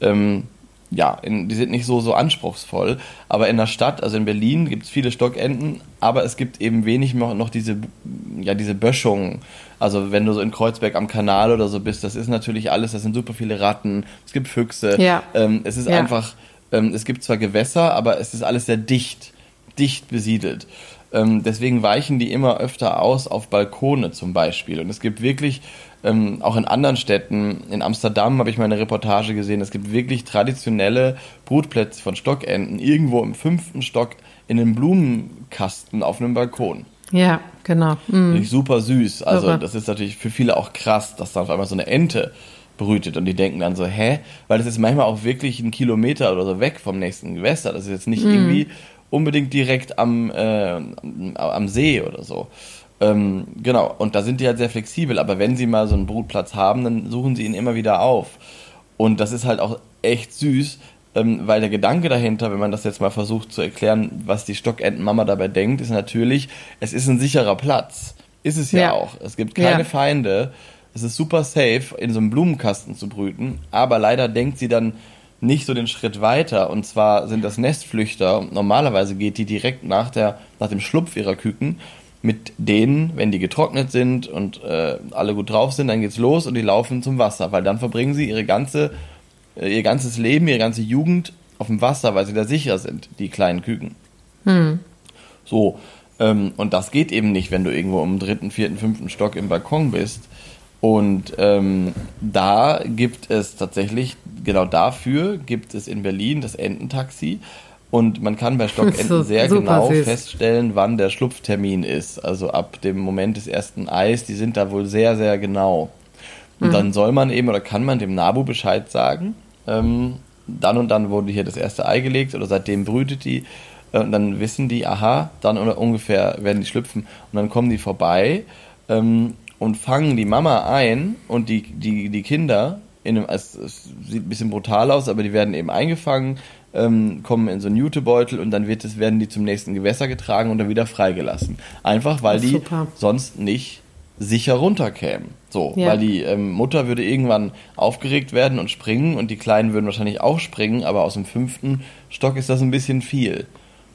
ähm, ja, in, die sind nicht so, so anspruchsvoll. Aber in der Stadt, also in Berlin, gibt es viele Stockenten, aber es gibt eben wenig noch, noch diese, ja, diese Böschung. Also wenn du so in Kreuzberg am Kanal oder so bist, das ist natürlich alles, das sind super viele Ratten, es gibt Füchse. Ja. Ähm, es ist ja. einfach, ähm, es gibt zwar Gewässer, aber es ist alles sehr dicht, dicht besiedelt. Ähm, deswegen weichen die immer öfter aus auf Balkone zum Beispiel. Und es gibt wirklich ähm, auch in anderen Städten, in Amsterdam habe ich mal eine Reportage gesehen, es gibt wirklich traditionelle Brutplätze von Stockenten irgendwo im fünften Stock in einem Blumenkasten auf einem Balkon. Ja, genau. Mhm. Super süß. Also Super. das ist natürlich für viele auch krass, dass da auf einmal so eine Ente brütet und die denken dann so, hä? Weil das ist manchmal auch wirklich ein Kilometer oder so weg vom nächsten Gewässer. Das ist jetzt nicht mhm. irgendwie unbedingt direkt am, äh, am See oder so. Ähm, genau, und da sind die halt sehr flexibel, aber wenn sie mal so einen Brutplatz haben, dann suchen sie ihn immer wieder auf. Und das ist halt auch echt süß, ähm, weil der Gedanke dahinter, wenn man das jetzt mal versucht zu erklären, was die Stockentenmama dabei denkt, ist natürlich, es ist ein sicherer Platz. Ist es ja, ja auch. Es gibt keine ja. Feinde. Es ist super safe, in so einem Blumenkasten zu brüten, aber leider denkt sie dann nicht so den Schritt weiter. Und zwar sind das Nestflüchter normalerweise geht die direkt nach, der, nach dem Schlupf ihrer Küken mit denen, wenn die getrocknet sind und äh, alle gut drauf sind, dann geht's los und die laufen zum Wasser, weil dann verbringen sie ihre ganze, äh, ihr ganzes Leben, ihre ganze Jugend auf dem Wasser, weil sie da sicher sind, die kleinen Küken. Hm. So, ähm, und das geht eben nicht, wenn du irgendwo im dritten, vierten, fünften Stock im Balkon bist. Und ähm, da gibt es tatsächlich, genau dafür gibt es in Berlin das Ententaxi. Und man kann bei Stockenten sehr genau süß. feststellen, wann der Schlupftermin ist. Also ab dem Moment des ersten Eis, die sind da wohl sehr, sehr genau. Und mhm. dann soll man eben oder kann man dem Nabu Bescheid sagen. Ähm, dann und dann wurde hier das erste Ei gelegt oder seitdem brütet die. Äh, und dann wissen die, aha, dann oder ungefähr werden die schlüpfen. Und dann kommen die vorbei ähm, und fangen die Mama ein und die, die, die Kinder. In einem, es, es sieht ein bisschen brutal aus, aber die werden eben eingefangen, ähm, kommen in so einen Jutebeutel und dann wird es, werden die zum nächsten Gewässer getragen und dann wieder freigelassen. Einfach weil die super. sonst nicht sicher runterkämen. So, ja. weil die ähm, Mutter würde irgendwann aufgeregt werden und springen und die Kleinen würden wahrscheinlich auch springen, aber aus dem fünften Stock ist das ein bisschen viel.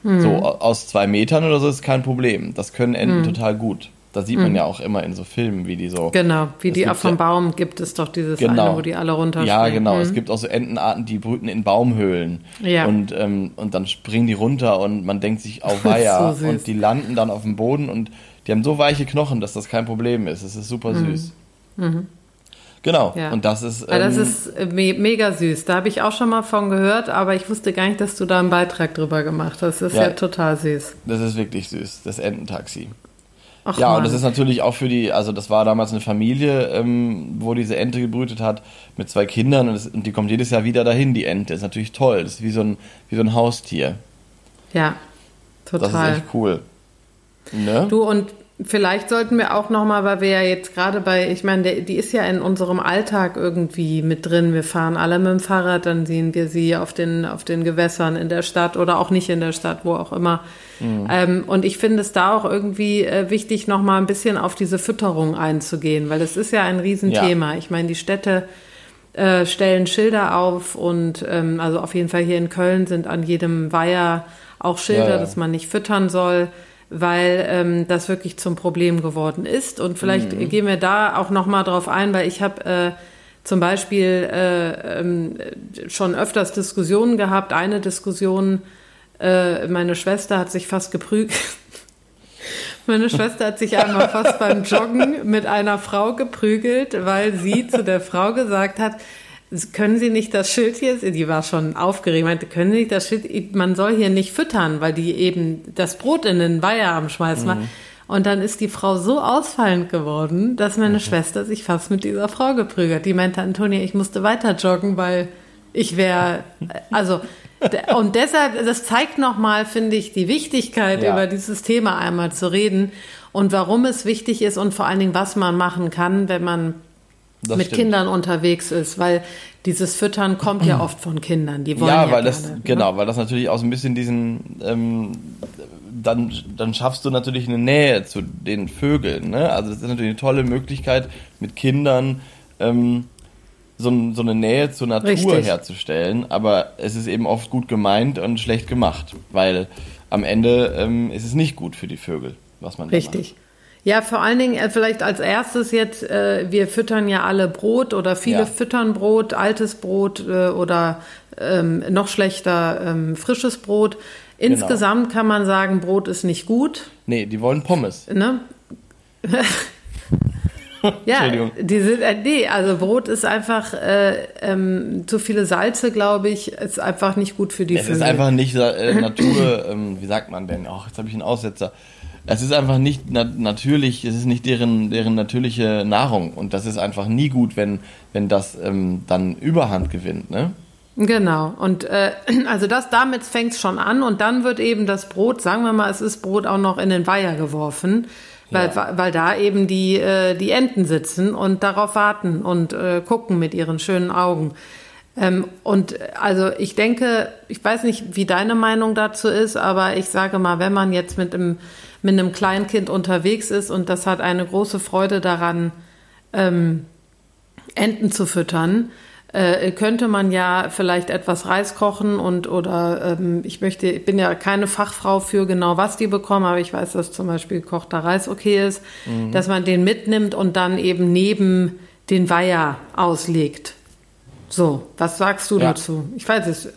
Hm. So, aus zwei Metern oder so ist kein Problem. Das können Enten hm. total gut. Da sieht man mhm. ja auch immer in so Filmen, wie die so. Genau, wie die vom ja, Baum gibt es doch dieses genau, eine, wo die alle runterspringen. Ja, genau. Mhm. Es gibt auch so Entenarten, die brüten in Baumhöhlen. Ja. Und, ähm, und dann springen die runter und man denkt sich, oh weia. so und die landen dann auf dem Boden und die haben so weiche Knochen, dass das kein Problem ist. Es ist super mhm. süß. Mhm. Genau, ja. und das ist. Ähm, ja, das ist äh, me mega süß. Da habe ich auch schon mal von gehört, aber ich wusste gar nicht, dass du da einen Beitrag drüber gemacht hast. Das ist ja, ja total süß. Das ist wirklich süß, das Ententaxi. Ach, ja, Mann. und das ist natürlich auch für die, also das war damals eine Familie, ähm, wo diese Ente gebrütet hat, mit zwei Kindern und, das, und, die kommt jedes Jahr wieder dahin, die Ente. Ist natürlich toll. Das ist wie so ein, wie so ein Haustier. Ja, total. Das ist echt cool. Ne? Du, und Vielleicht sollten wir auch nochmal, weil wir ja jetzt gerade bei, ich meine, die ist ja in unserem Alltag irgendwie mit drin. Wir fahren alle mit dem Fahrrad, dann sehen wir sie auf den, auf den Gewässern in der Stadt oder auch nicht in der Stadt, wo auch immer. Mhm. Ähm, und ich finde es da auch irgendwie äh, wichtig, nochmal ein bisschen auf diese Fütterung einzugehen, weil es ist ja ein Riesenthema. Ja. Ich meine, die Städte äh, stellen Schilder auf und ähm, also auf jeden Fall hier in Köln sind an jedem Weiher auch Schilder, ja, ja. dass man nicht füttern soll weil ähm, das wirklich zum Problem geworden ist. Und vielleicht mhm. gehen wir da auch nochmal drauf ein, weil ich habe äh, zum Beispiel äh, ähm, schon öfters Diskussionen gehabt. Eine Diskussion, äh, meine Schwester hat sich fast geprügelt. Meine Schwester hat sich einmal fast beim Joggen mit einer Frau geprügelt, weil sie zu der Frau gesagt hat, können Sie nicht das Schild hier, die war schon aufgeregt, meinte, können Sie nicht das Schild, man soll hier nicht füttern, weil die eben das Brot in den Weiher am Schmeißen mhm. Und dann ist die Frau so ausfallend geworden, dass meine mhm. Schwester sich fast mit dieser Frau geprügelt. Die meinte, Antonia, ich musste weiter joggen, weil ich wäre, also, und deshalb, das zeigt nochmal, finde ich, die Wichtigkeit, ja. über dieses Thema einmal zu reden und warum es wichtig ist und vor allen Dingen, was man machen kann, wenn man das mit stimmt. Kindern unterwegs ist, weil dieses Füttern kommt ja oft von Kindern, die wollen ja, ja weil das ne? genau, weil das natürlich auch so ein bisschen diesen ähm, dann dann schaffst du natürlich eine Nähe zu den Vögeln, ne? Also das ist natürlich eine tolle Möglichkeit mit Kindern ähm, so, so eine Nähe zur Natur Richtig. herzustellen, aber es ist eben oft gut gemeint und schlecht gemacht, weil am Ende ähm, ist es nicht gut für die Vögel, was man Richtig. Ja, vor allen Dingen äh, vielleicht als erstes jetzt, äh, wir füttern ja alle Brot oder viele ja. füttern Brot, altes Brot äh, oder ähm, noch schlechter ähm, frisches Brot. Genau. Insgesamt genau. kann man sagen, Brot ist nicht gut. Nee, die wollen Pommes. Ne? ja, die sind, äh, nee, also Brot ist einfach äh, ähm, zu viele Salze, glaube ich, ist einfach nicht gut für die es Vögel. Es ist einfach nicht äh, Natur, ähm, wie sagt man denn? Ach, jetzt habe ich einen Aussetzer es ist einfach nicht na natürlich, es ist nicht deren, deren natürliche Nahrung. Und das ist einfach nie gut, wenn, wenn das ähm, dann Überhand gewinnt, ne? Genau. Und äh, also das damit fängt es schon an und dann wird eben das Brot, sagen wir mal, es ist Brot auch noch in den Weiher geworfen, weil, ja. weil da eben die, äh, die Enten sitzen und darauf warten und äh, gucken mit ihren schönen Augen. Ähm, und also ich denke, ich weiß nicht, wie deine Meinung dazu ist, aber ich sage mal, wenn man jetzt mit einem mit einem Kleinkind unterwegs ist und das hat eine große Freude daran, ähm, Enten zu füttern, äh, könnte man ja vielleicht etwas Reis kochen und oder ähm, ich möchte, ich bin ja keine Fachfrau für genau was die bekommen, aber ich weiß, dass zum Beispiel gekochter Reis okay ist, mhm. dass man den mitnimmt und dann eben neben den Weiher auslegt. So, was sagst du ja. dazu? Ich weiß es.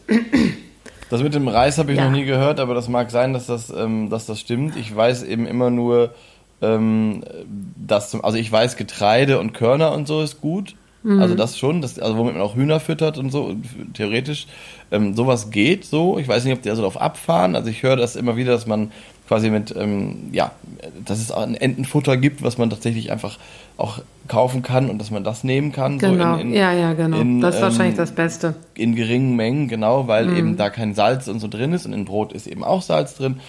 Das mit dem Reis habe ich ja. noch nie gehört, aber das mag sein, dass das, ähm, dass das stimmt. Ich weiß eben immer nur, ähm, dass zum, also ich weiß Getreide und Körner und so ist gut. Mhm. Also das schon, das, also womit man auch Hühner füttert und so, theoretisch. Ähm, sowas geht so. Ich weiß nicht, ob die also darauf abfahren. Also ich höre das immer wieder, dass man quasi mit, ähm, ja, dass es ein Entenfutter gibt, was man tatsächlich einfach auch kaufen kann und dass man das nehmen kann. Genau, so in, in, ja, ja, genau. In, das ist ähm, wahrscheinlich das Beste. In geringen Mengen, genau, weil mm. eben da kein Salz und so drin ist und in Brot ist eben auch Salz drin.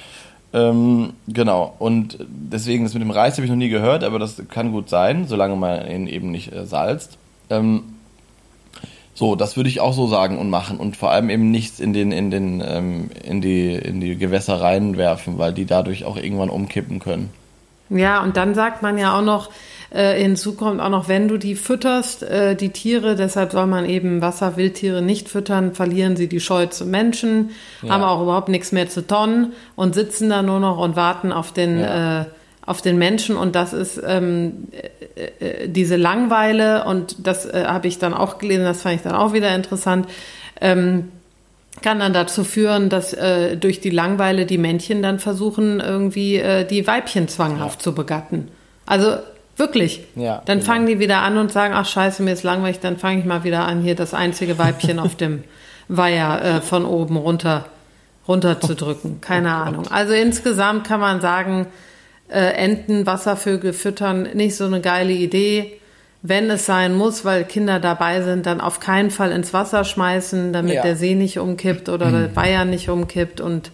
Ähm, genau, und deswegen, das mit dem Reis habe ich noch nie gehört, aber das kann gut sein, solange man ihn eben nicht äh, salzt. Ähm, so, das würde ich auch so sagen und machen und vor allem eben nichts in den in den ähm, in die in die Gewässer reinwerfen, weil die dadurch auch irgendwann umkippen können. Ja, und dann sagt man ja auch noch, äh, hinzu kommt auch noch, wenn du die fütterst, äh, die Tiere, deshalb soll man eben Wasserwildtiere nicht füttern, verlieren sie die Scheu zu Menschen, ja. haben auch überhaupt nichts mehr zu tonnen und sitzen da nur noch und warten auf den, ja. äh, auf den Menschen. Und das ist ähm, äh, äh diese Langweile, und das äh, habe ich dann auch gelesen, das fand ich dann auch wieder interessant. Ähm, kann dann dazu führen, dass äh, durch die Langweile die Männchen dann versuchen, irgendwie äh, die Weibchen zwanghaft ja. zu begatten. Also wirklich. Ja, dann genau. fangen die wieder an und sagen, ach scheiße, mir ist langweilig, dann fange ich mal wieder an, hier das einzige Weibchen auf dem Weiher äh, von oben runter runterzudrücken. Keine Ahnung. Also insgesamt kann man sagen, äh, Enten, Wasservögel füttern, nicht so eine geile Idee wenn es sein muss, weil Kinder dabei sind, dann auf keinen Fall ins Wasser schmeißen, damit ja. der See nicht umkippt oder der Weiher nicht umkippt und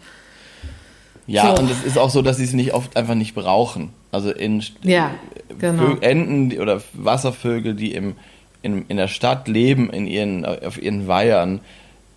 ja, so. und es ist auch so, dass sie es nicht oft einfach nicht brauchen. Also in ja, genau. Enten oder Wasservögel, die im, in, in der Stadt leben, in ihren, auf ihren Weihern,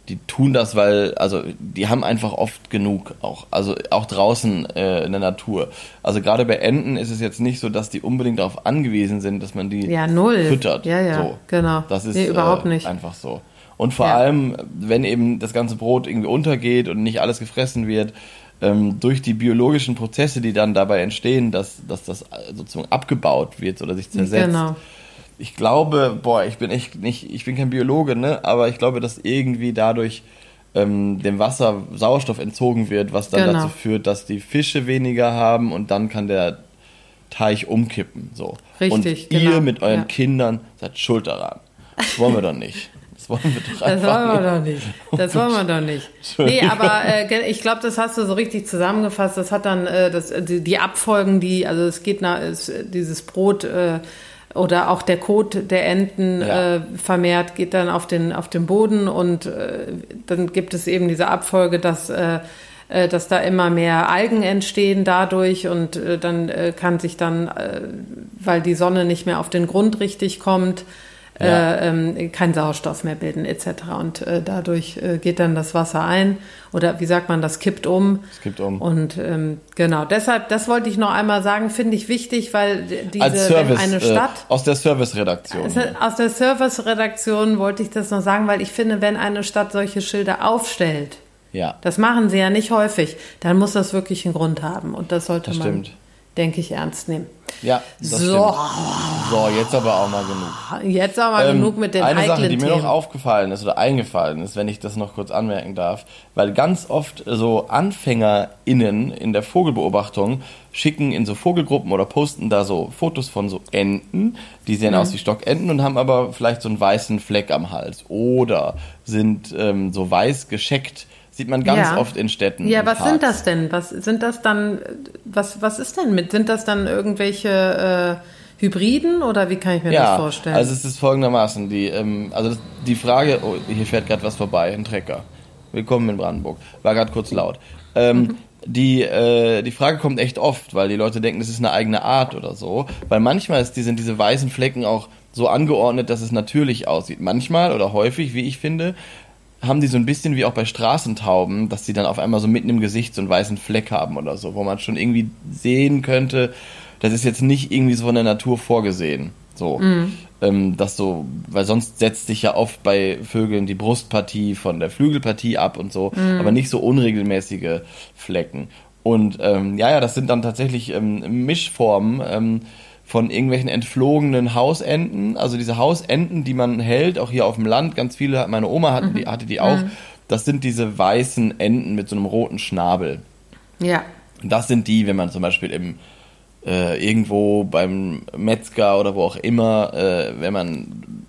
die tun das, weil, also die haben einfach oft genug auch, also auch draußen äh, in der Natur. Also gerade bei Enten ist es jetzt nicht so, dass die unbedingt darauf angewiesen sind, dass man die ja, null. füttert. Ja, ja, so. genau. Das ist nee, überhaupt äh, nicht. einfach so. Und vor ja. allem, wenn eben das ganze Brot irgendwie untergeht und nicht alles gefressen wird, ähm, durch die biologischen Prozesse, die dann dabei entstehen, dass, dass das sozusagen abgebaut wird oder sich zersetzt. Genau ich glaube, boah, ich bin echt nicht, ich bin kein Biologe, ne, aber ich glaube, dass irgendwie dadurch ähm, dem Wasser Sauerstoff entzogen wird, was dann genau. dazu führt, dass die Fische weniger haben und dann kann der Teich umkippen. So. Richtig, und ihr genau. mit euren ja. Kindern seid schuld daran. Das wollen wir doch nicht. Das wollen wir doch Das einfach wollen wir doch nicht. Das wollen wir doch nicht. Nee, aber äh, ich glaube, das hast du so richtig zusammengefasst. Das hat dann äh, das, die, die Abfolgen, die, also es geht nach, es, dieses Brot äh, oder auch der Kot der Enten Ja. äh, vermehrt geht dann auf den, auf den Boden und äh, dann gibt es eben diese Abfolge, dass, äh, äh, dass da immer mehr Algen entstehen dadurch und äh, dann äh, kann sich dann, weil die Sonne nicht mehr auf den Grund richtig kommt, Ja. äh, ähm, kein Sauerstoff mehr bilden etc. Und äh, dadurch äh, geht dann das Wasser ein oder wie sagt man, das kippt um. Es kippt um. Und ähm, genau, deshalb, das wollte ich noch einmal sagen, finde ich wichtig, weil diese, Service, eine äh, Stadt, aus der Service-Redaktion. aus der Service-Redaktion wollte ich das noch sagen, weil ich finde, wenn eine Stadt solche Schilder aufstellt, Ja, das machen sie ja nicht häufig, dann muss das wirklich einen Grund haben und das sollte Das man, stimmt. Denke ich, ernst nehmen. ja, das So. stimmt. So, jetzt aber auch mal genug. Jetzt aber Ähm, genug mit den Eine heiklen Sache, die mir Themen. noch aufgefallen ist oder eingefallen ist, wenn ich das noch kurz anmerken darf, weil ganz oft so AnfängerInnen in der Vogelbeobachtung schicken in so Vogelgruppen oder posten da so Fotos von so Enten, die sehen Mhm. aus wie Stockenten und haben aber vielleicht so einen weißen Fleck am Hals oder sind ähm, so weiß gescheckt. Sieht man ganz Ja. oft in Städten. Ja, in was Parks. sind das denn? Was sind das dann? Was was ist denn mit? Sind das dann irgendwelche äh, Hybriden oder wie kann ich mir Ja, das vorstellen? also es ist folgendermaßen, die, ähm, also das, die Frage, oh, hier fährt gerade was vorbei, ein Trecker. Willkommen in Brandenburg. War gerade kurz laut. Ähm, Mhm. die, äh, die Frage kommt echt oft, weil die Leute denken, das ist eine eigene Art oder so. Weil manchmal ist die, sind diese weißen Flecken auch so angeordnet, dass es natürlich aussieht. Manchmal oder häufig, wie ich finde, haben die so ein bisschen wie auch bei Straßentauben, dass die dann auf einmal so mitten im Gesicht so einen weißen Fleck haben oder so, wo man schon irgendwie sehen könnte, das ist jetzt nicht irgendwie so von der Natur vorgesehen. So. Ähm, das so, weil sonst setzt sich ja oft bei Vögeln die Brustpartie von der Flügelpartie ab und so, aber nicht so unregelmäßige Flecken. Und ähm, ja, ja, das sind dann tatsächlich ähm, Mischformen ähm, von irgendwelchen entflogenen Hausenten. Also diese Hausenten, die man hält, auch hier auf dem Land, ganz viele, meine Oma hatte, die, hatte die auch. Das sind diese weißen Enten mit so einem roten Schnabel. ja. Das sind die, wenn man zum Beispiel im äh, irgendwo beim Metzger oder wo auch immer, äh, wenn man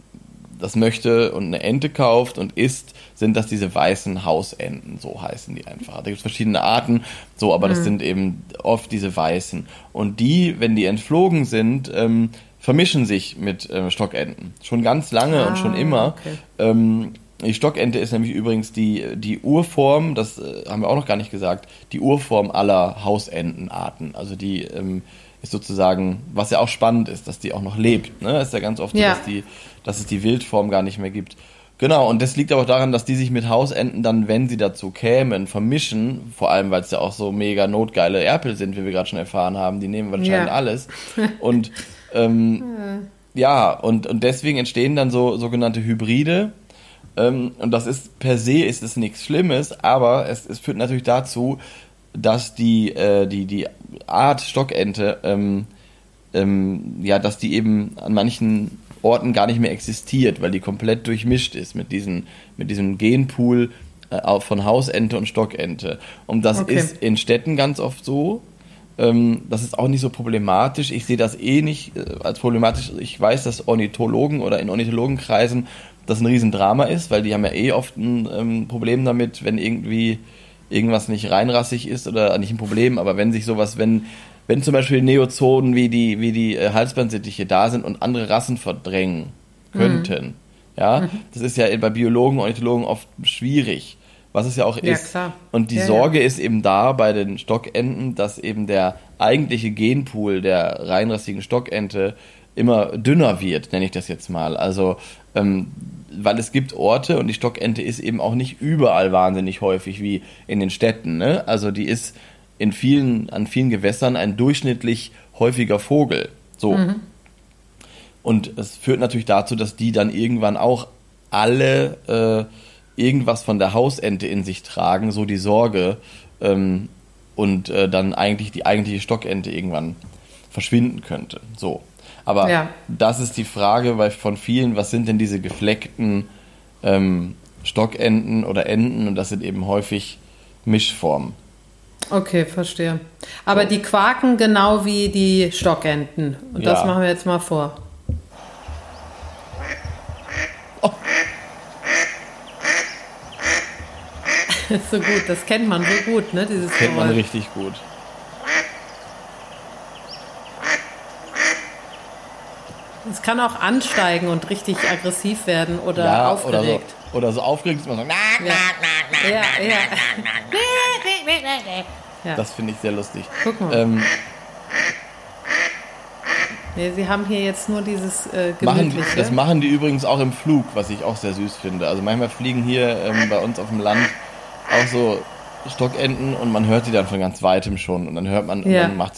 das möchte und eine Ente kauft und isst, sind das diese weißen Hausenten, so heißen die einfach. Da gibt es verschiedene Arten, so, aber das sind eben oft diese weißen. Und die, wenn die entflogen sind, ähm, vermischen sich mit ähm, Stockenten. Schon ganz lange und schon Ah, immer. okay. Ähm, die Stockente ist nämlich übrigens die, die Urform, das äh, haben wir auch noch gar nicht gesagt, die Urform aller Hausentenarten. Also die ähm, ist sozusagen, was ja auch spannend ist, dass die auch noch lebt. Ne? Es ist ja ganz oft so, Ja. dass, die, dass es die Wildform gar nicht mehr gibt. Genau, und das liegt aber auch daran, dass die sich mit Hausenten dann, wenn sie dazu kämen, vermischen, vor allem, weil es ja auch so mega notgeile Erpel sind, wie wir gerade schon erfahren haben, die nehmen anscheinend Ja. alles. Und ähm, ja, und, und deswegen entstehen dann so sogenannte Hybride. Ähm, und das ist per se ist es nichts Schlimmes, aber es, es führt natürlich dazu, dass die, äh, die, die Art Stockente, ähm, ähm, ja, dass die eben an manchen Orten gar nicht mehr existiert, weil die komplett durchmischt ist mit, diesen, mit diesem Genpool äh, von Hausente und Stockente. Und das Okay. ist in Städten ganz oft so. Ähm, das ist auch nicht so problematisch. Ich sehe das eh nicht äh, als problematisch. Ich weiß, dass Ornithologen oder in Ornithologenkreisen das ein Riesendrama ist, weil die haben ja eh oft ein ähm, Problem damit, wenn irgendwie irgendwas nicht reinrassig ist oder nicht ein Problem, aber wenn sich sowas, wenn, wenn zum Beispiel Neozonen wie die, wie die äh, Halsbandsittiche da sind und andere Rassen verdrängen könnten, ja, das ist ja bei Biologen, Ornithologen oft schwierig, was es ja auch Ja, ist. klar. Und die Ja, ja. Sorge ist eben da bei den Stockenten, dass eben der eigentliche Genpool der reinrassigen Stockente immer dünner wird, nenne ich das jetzt mal. Also, ähm, weil es gibt Orte und die Stockente ist eben auch nicht überall wahnsinnig häufig wie in den Städten. Ne? Also die ist in vielen, an vielen Gewässern ein durchschnittlich häufiger Vogel. So. Und es führt natürlich dazu, dass die dann irgendwann auch alle äh, irgendwas von der Hausente in sich tragen, so die Sorge, ähm, und äh, dann eigentlich die eigentliche Stockente irgendwann verschwinden könnte. So. Aber ja. das ist die Frage, weil von vielen, was sind denn diese gefleckten ähm, Stockenten oder Enden? Und das sind eben häufig Mischformen. Okay, verstehe. Aber so. die quaken genau wie die Stockenden. Und ja. das machen wir jetzt mal vor. Oh. so gut, das kennt man so gut, ne? Dieses kennt Geräusch. man richtig gut. Es kann auch ansteigen und richtig aggressiv werden oder Ja, aufgeregt. oder so, oder so aufgeregt ist man so, na, Ja. Ja, ja. ja. das finde ich sehr lustig. Guck mal. Ähm, Nee, sie haben hier jetzt nur dieses äh, machen, gemütliche. das machen die übrigens auch im Flug, was ich auch sehr süß finde. Also manchmal fliegen hier ähm, bei uns auf dem Land auch so Stockenten und man hört die dann von ganz weitem schon und dann hört man und Ja. dann macht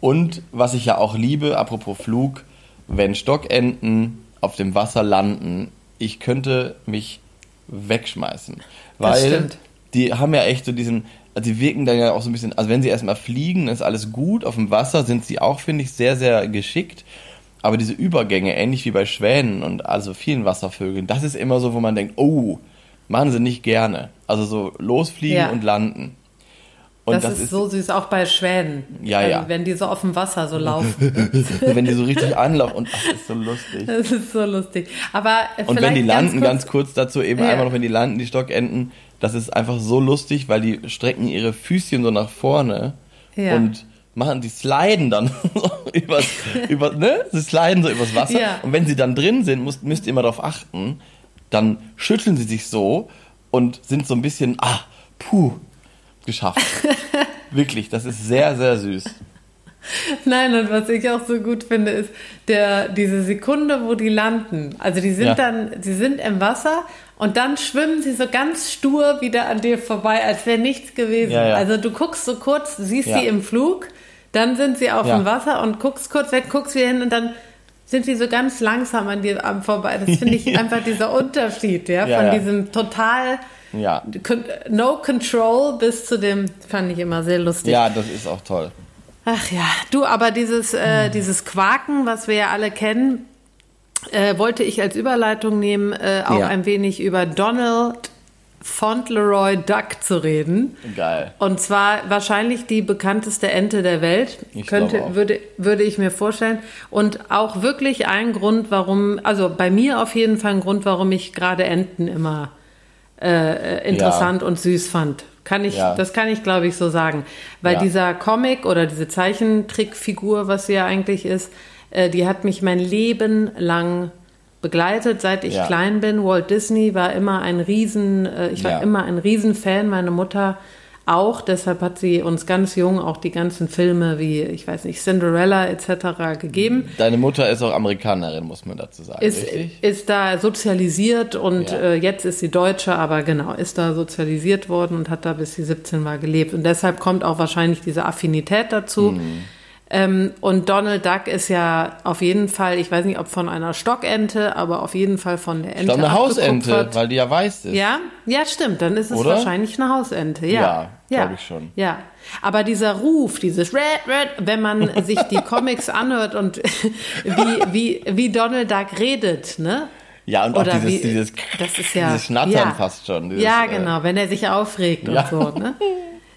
Und was ich ja auch liebe, apropos Flug, wenn Stockenten auf dem Wasser landen, ich könnte mich wegschmeißen. Weil stimmt. die haben ja echt so diesen, also die wirken dann ja auch so ein bisschen, also wenn sie erstmal fliegen, ist alles gut. Auf dem Wasser sind sie auch, finde ich, sehr, sehr geschickt. Aber diese Übergänge, ähnlich wie bei Schwänen und also vielen Wasservögeln, das ist immer so, wo man denkt, oh, machen sie nicht gerne. Also so losfliegen Ja. und landen. Und das, ist, so süß, auch bei Schwänen. Ja, wenn, ja. Wenn die so auf dem Wasser so laufen. wenn die so richtig anlaufen und ach, das ist so lustig. Das ist so lustig. Aber Und wenn die landen, ganz kurz, kurz, dazu eben Ja. einmal noch, wenn die landen, die Stockenten, das ist einfach so lustig, weil die strecken ihre Füßchen so nach vorne Ja. und machen, die sliden dann so übers, über, ne? Sie sliden so übers Wasser. Ja. Und wenn sie dann drin sind, müsst, müsst ihr immer darauf achten, dann schütteln sie sich so und sind so ein bisschen, ah, puh, geschafft. Wirklich, das ist sehr, sehr süß. Nein, und was ich auch so gut finde, ist der, diese Sekunde, wo die landen. Also die sind Ja. dann, sie sind im Wasser und dann schwimmen sie so ganz stur wieder an dir vorbei, als wäre nichts gewesen. Ja, ja. Also du guckst so kurz, siehst sie im Flug, dann sind sie auf dem Wasser und guckst kurz weg, guckst wieder hin und dann sind sie so ganz langsam an dir vorbei. Das finde ich einfach dieser Unterschied, ja, von diesem total Ja. no control bis zu dem, fand ich immer sehr lustig. Ja, das ist auch toll. Ach ja, du, aber dieses, äh, dieses Quaken, was wir ja alle kennen, äh, wollte ich als Überleitung nehmen, äh, auch Ja. ein wenig über Donald Fauntleroy Duck zu reden. Geil. Und zwar wahrscheinlich die bekannteste Ente der Welt, Ich könnte, würde, würde ich mir vorstellen. Und auch wirklich ein Grund, warum, also bei mir auf jeden Fall ein Grund, warum ich gerade Enten immer äh, interessant und süß fand. Kann ich, Ja. das kann ich, glaube ich, so sagen. Weil Ja. dieser Comic oder diese Zeichentrickfigur, was sie ja eigentlich ist, äh, die hat mich mein Leben lang begleitet, seit ich Ja. klein bin. Walt Disney war immer ein Riesen, äh, ich war Ja. immer ein Riesenfan, meine Mutter auch. Deshalb hat sie uns ganz jung auch die ganzen Filme wie, ich weiß nicht, Cinderella etc. gegeben. Deine Mutter ist auch Amerikanerin, muss man dazu sagen, Ist, richtig? ist da sozialisiert und Ja. äh, jetzt ist sie Deutsche, aber genau, ist da sozialisiert worden und hat da bis sie 17 war gelebt. Und deshalb kommt auch wahrscheinlich diese Affinität dazu. Mhm. Ähm, und Donald Duck ist ja auf jeden Fall, ich weiß nicht, ob von einer Stockente, aber auf jeden Fall von der Ente. glaube, eine Hausente, weil die ja weiß ist. Ja, ja, stimmt. Dann ist es Oder? wahrscheinlich eine Hausente. Ja, Ja, glaub ich schon. Ja, aber dieser Ruf, dieses Red, Red, wenn man sich die Comics anhört und wie, wie, wie Donald Duck redet, ne? Ja, und auch Oder dieses, wie- dieses, das ist ja, dieses Schnattern ja. fast schon. Dieses, ja, äh, genau, wenn er sich aufregt Ja. und so, ne?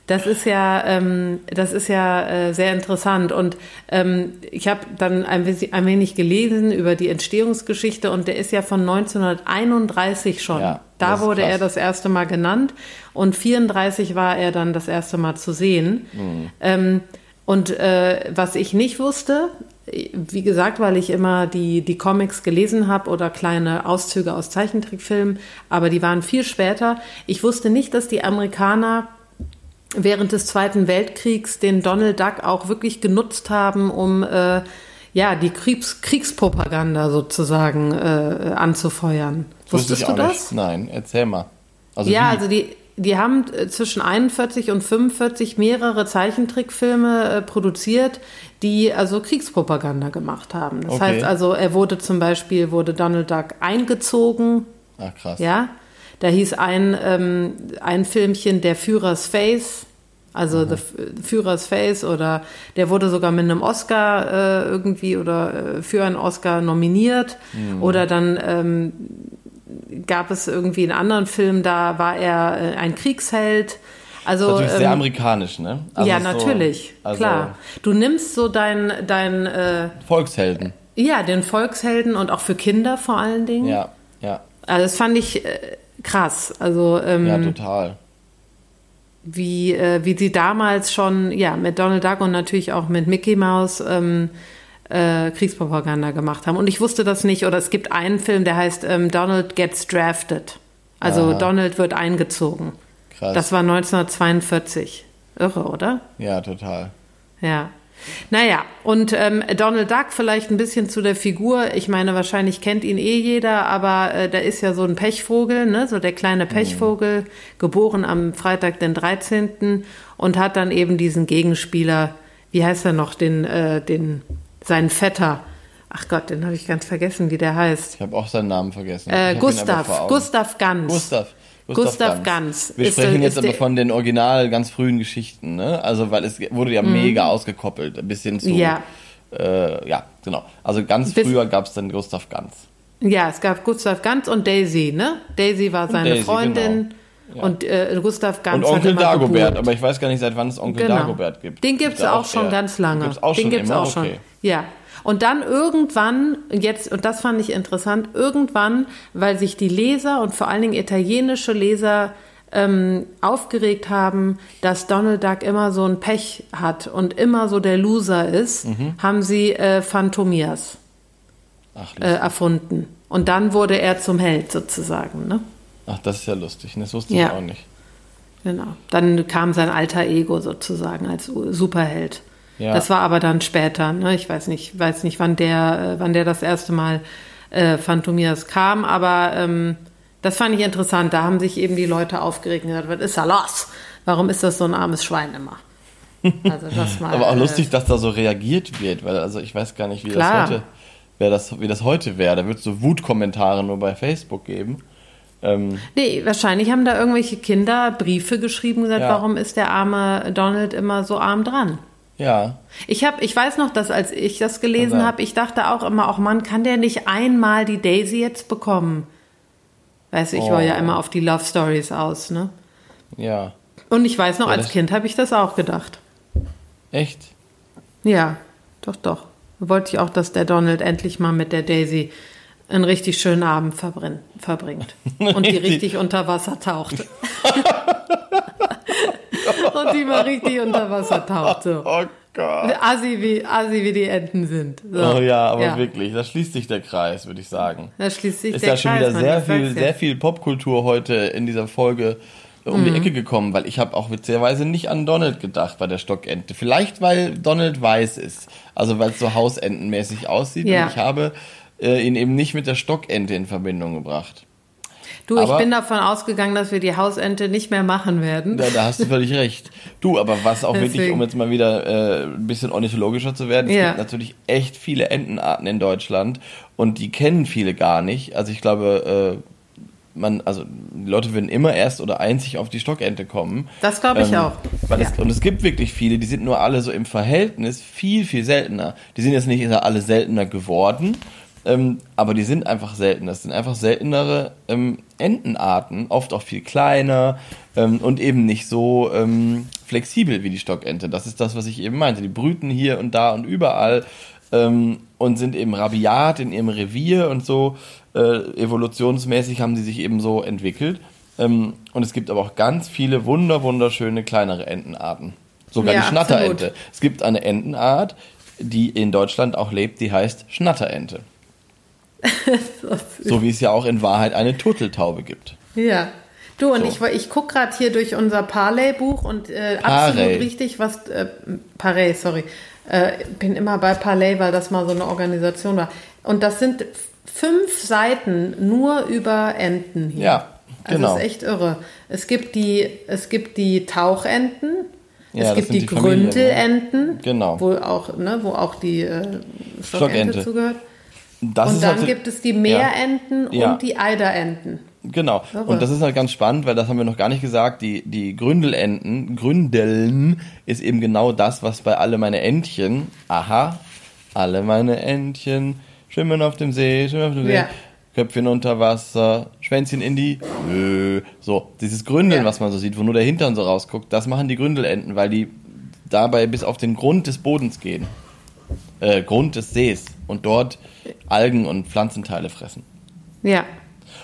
Das ist ja, ähm, das ist ja äh, sehr interessant. Und ähm, ich habe dann ein, wenig- ein wenig gelesen über die Entstehungsgeschichte und der ist ja von 1931 schon. Ja, da wurde krass. er das erste Mal genannt und 34 war er dann das erste Mal zu sehen. Mhm. Ähm, und äh, was ich nicht wusste, wie gesagt, weil ich immer die, die Comics gelesen habe oder kleine Auszüge aus Zeichentrickfilmen, aber die waren viel später. Ich wusste nicht, dass die Amerikaner während des Zweiten Weltkriegs den Donald Duck auch wirklich genutzt haben, um äh, ja die Kriegs Kriegspropaganda sozusagen äh, anzufeuern. wusste Wusstest ich du das? Nicht. Nein, erzähl mal. Also ja, wie? also die, die haben äh, zwischen 41 und 45 mehrere Zeichentrickfilme äh, produziert, die also Kriegspropaganda gemacht haben. Das Okay. heißt also, er wurde zum Beispiel, wurde Donald Duck eingezogen, Ach krass. ja. Da hieß ein, ähm, ein Filmchen Der Führers Face, also The F- Führers Face, oder der wurde sogar mit einem Oscar äh, irgendwie oder äh, für einen Oscar nominiert. Oder dann ähm, gab es irgendwie einen anderen Film, da war er äh, ein Kriegsheld. Also, Natürlich sehr ähm, amerikanisch, ne? Also ja, so- natürlich, also klar. Du nimmst so dein, dein äh, Volkshelden. ja, den Volkshelden und auch für Kinder vor allen Dingen. Ja, ja. Also das fand ich äh, krass. Also ähm, Ja, total. wie, äh, wie sie damals schon ja mit Donald Duck und natürlich auch mit Mickey Mouse ähm, äh, Kriegspropaganda gemacht haben. Und ich wusste das nicht. Oder es gibt einen Film, der heißt ähm, Donald Gets Drafted. Also Aha. Donald wird eingezogen. Krass. Das war 1942. Irre, oder? ja, total. Ja. Naja, und ähm, Donald Duck vielleicht ein bisschen zu der Figur. Ich meine, wahrscheinlich kennt ihn eh jeder, aber äh, der ist ja so ein Pechvogel, ne? so der kleine Pechvogel, geboren am Freitag, den 13. und hat dann eben diesen Gegenspieler, wie heißt er noch, den, äh, den, seinen Vetter. Ach Gott, den habe ich ganz vergessen, wie der heißt. Ich habe auch seinen Namen vergessen. Äh, Gustav. Gustav Ganz. Gustav. Gustav Ganz. Wir Ist, sprechen äh, jetzt aber der- von den original ganz frühen Geschichten, ne? Also, weil es wurde ja mega ausgekoppelt, ein bisschen zu. Mhm. Ja. Äh, ja, genau. Also ganz Bis- früher gab es dann Gustav Ganz. Ja, es gab Gustav Ganz und Daisy, ne? Daisy war seine Daisy, Freundin genau. Und äh, Gustav Ganz Und Onkel Dagobert, aber ich weiß gar nicht, seit wann es Onkel Genau. Dagobert gibt. Den gibt's Ist der auch schon ganz lange. Den gibt's auch Den schon gibt's immer? auch schon. Okay. Ja. Und dann irgendwann, jetzt, und das fand ich interessant, irgendwann, weil sich die Leser und vor allen Dingen italienische Leser ähm, aufgeregt haben, dass Donald Duck immer so ein Pech hat und immer so der Loser ist, Mhm. haben sie äh, Phantomias Ach, äh, erfunden. Und dann wurde er zum Held sozusagen, ne? Ach, das ist ja lustig. Das wusste Ja. ich auch nicht. Genau. Dann kam sein alter Ego sozusagen als Superheld. Ja. Das war aber dann später. Ne? Ich weiß nicht, weiß nicht, wann der, äh, wann der das erste Mal äh, Phantomias kam, aber ähm, das fand ich interessant. Da haben sich eben die Leute aufgeregt und gesagt, was ist da los? Warum ist das so ein armes Schwein immer? Also das mal. Aber auch äh, lustig, dass da so reagiert wird, weil also ich weiß gar nicht, wie Klar. das heute, wer das, wie das heute wäre. Da wird es so Wutkommentare nur bei Facebook geben. Ähm, Nee, wahrscheinlich haben da irgendwelche Kinder Briefe geschrieben und gesagt, Ja. warum ist der arme Donald immer so arm dran? ja, Ich habe, ich weiß noch, dass als ich das gelesen sein. habe, ich dachte auch immer, auch Mann, kann der nicht einmal die Daisy jetzt bekommen? Weißt du, ich war ja Oh. immer auf die Love Stories aus, ne? ja. Und ich weiß noch, Ja, als Kind habe ich das auch gedacht. Echt? Ja, doch, doch. Wollte ich auch, dass der Donald endlich mal mit der Daisy einen richtig schönen Abend verbrin- verbringt. Und die Richtig. unter Wasser taucht. Und die mal richtig unter Wasser taucht. So. Oh Gott. Assi wie, Assi wie die Enten sind. So. Oh ja, aber Ja. wirklich, da schließt sich der Kreis, würde ich sagen. Da schließt sich Ist der ja schon Kreis, wieder sehr viel, ja. sehr viel Popkultur heute in dieser Folge um Mhm. die Ecke gekommen, weil ich habe auch witzigerweise nicht an Donald gedacht bei der Stockente. Vielleicht, weil Donald weiß ist, also weil es so hausentenmäßig aussieht. Ja. Und ich habe äh, ihn eben nicht mit der Stockente in Verbindung gebracht. Du, ich Aber- bin davon ausgegangen, dass wir die Hausente nicht mehr machen werden. Da, da hast du völlig recht. Du, aber was auch wirklich, Deswegen. um jetzt mal wieder äh, ein bisschen ornithologischer zu werden, es Ja. gibt natürlich echt viele Entenarten in Deutschland und die kennen viele gar nicht. Also ich glaube, äh, man, also die Leute würden immer erst oder einzig auf die Stockente kommen. Das glaube ich Ähm, auch. Ja. es, und es gibt wirklich viele, die sind nur alle so im Verhältnis viel, viel seltener. Die sind jetzt nicht alle seltener geworden, ähm, aber die sind einfach seltener. Das sind einfach seltenere ähm, Entenarten, oft auch viel kleiner ähm, und eben nicht so ähm, flexibel wie die Stockente. Das ist das, was ich eben meinte. Die brüten hier und da und überall ähm, und sind eben rabiat in ihrem Revier und so. Äh, evolutionsmäßig haben sie sich eben so entwickelt. Ähm, und es gibt aber auch ganz viele wunder, wunderschöne kleinere Entenarten. Sogar Ja, die Schnatterente. absolut. Es gibt eine Entenart, die in Deutschland auch lebt, die heißt Schnatterente. So wie es ja auch in Wahrheit eine Turteltaube gibt. Ja. Du, und So. ich, ich gucke gerade hier durch unser Parley-Buch und äh, Parley. absolut richtig, was. Äh, Parley, sorry. Äh, bin immer bei Parley, weil das mal so eine Organisation war. Und das sind fünf Seiten nur über Enten hier. Ja, Also genau. das ist echt irre. Es gibt die, es gibt die Tauchenten, Ja, es gibt die, die Familien, ne? Genau. wo auch, ne, wo auch die äh, Stockente, Stockente. zugehört. Das und dann halt- gibt es die Meerenten Ja. und die Eiderenten. Genau. Irre. Und das ist halt ganz spannend, weil das haben wir noch gar nicht gesagt. Die, die Gründelenten, Gründeln ist eben genau das, was bei alle meine Entchen, aha, alle meine Entchen schwimmen auf dem See, schwimmen auf dem See, Ja. Köpfchen unter Wasser, Schwänzchen in die Höhe. So, dieses Gründeln, Ja. was man so sieht, wo nur der Hintern so rausguckt, das machen die Gründelenten, weil die dabei bis auf den Grund des Bodens gehen. Äh, Grund des Sees und dort Algen und Pflanzenteile fressen. Ja.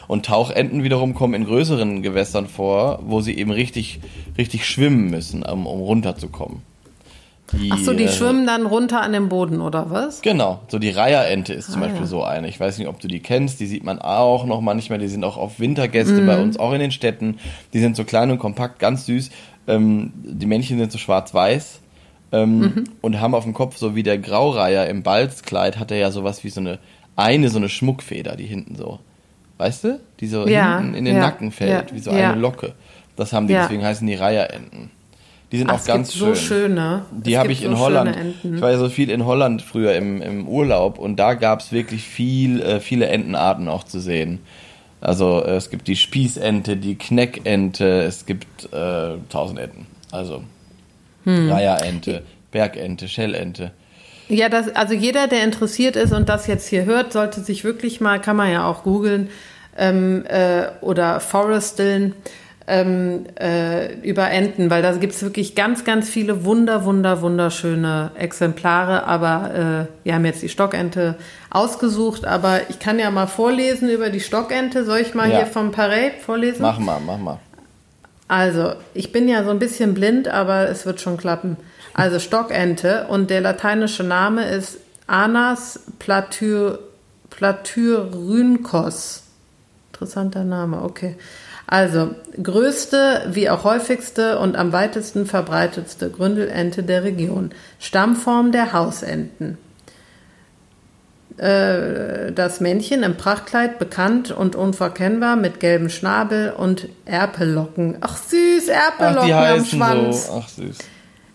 Und Tauchenten wiederum kommen in größeren Gewässern vor, wo sie eben richtig, richtig schwimmen müssen, um, um runterzukommen. Die, Ach so, die äh, schwimmen dann runter an den Boden, oder was? Genau, so die Reiherente ist zum ah, Beispiel ja. so eine. Ich weiß nicht, ob du die kennst, die sieht man auch noch manchmal, die sind auch auf Wintergäste mhm. bei uns, auch in den Städten. Die sind so klein und kompakt, ganz süß. Ähm, die Männchen sind so schwarz-weiß ähm, mhm. und haben auf dem Kopf, so wie der Graureiher im Balzkleid, hat er ja sowas wie so eine, eine so eine Schmuckfeder, die hinten so, weißt du? Die so ja, hinten in den ja, Nacken fällt, ja, wie so eine Locke. Das haben die, deswegen heißen die Reiherenten. Die sind Ach, auch ganz schön. So schöne. Die habe ich in so Holland. Ich war ja so viel in Holland früher im, im Urlaub und da gab es wirklich viel, äh, viele Entenarten auch zu sehen. Also äh, es gibt die Spießente, die Kneckente, es gibt äh, tausend Enten. Also hm. Reiherente, Bergente, Schellente. Ja, das, also jeder, der interessiert ist und das jetzt hier hört, sollte sich wirklich mal, kann man ja auch googeln ähm, äh, oder Foresteln ähm, äh, über Enten, weil da gibt es wirklich ganz, ganz viele wunder, wunder, wunderschöne Exemplare. Aber äh, wir haben jetzt die Stockente ausgesucht, aber ich kann ja mal vorlesen über die Stockente. Soll ich mal ja. hier vom Parade vorlesen? Mach mal, mach mal. Also, ich bin ja so ein bisschen blind, aber es wird schon klappen. Also Stockente und der lateinische Name ist Anas platyr, platyrynkos. Interessanter Name, okay. Also, größte wie auch häufigste und am weitesten verbreitetste Gründelente der Region. Stammform der Hausenten. Äh, das Männchen im Prachtkleid bekannt und unverkennbar mit gelbem Schnabel und Erpelocken. Ach süß, Erpelocken Ach, am Schwanz. So. Ach süß.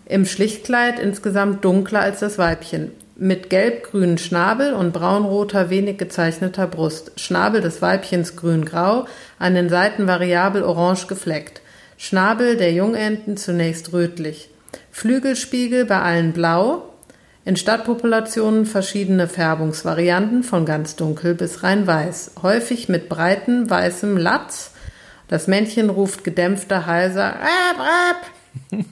Im Schlichtkleid insgesamt dunkler als das Weibchen mit gelb-grünen Schnabel und braunroter, wenig gezeichneter Brust. Schnabel des Weibchens grün-grau, an den Seiten variabel orange gefleckt. Schnabel der Jungenten zunächst rötlich. Flügelspiegel bei allen blau. In Stadtpopulationen verschiedene Färbungsvarianten von ganz dunkel bis rein weiß, häufig mit breitem weißem Latz. Das Männchen ruft gedämpfter, heiser Rap, Rap.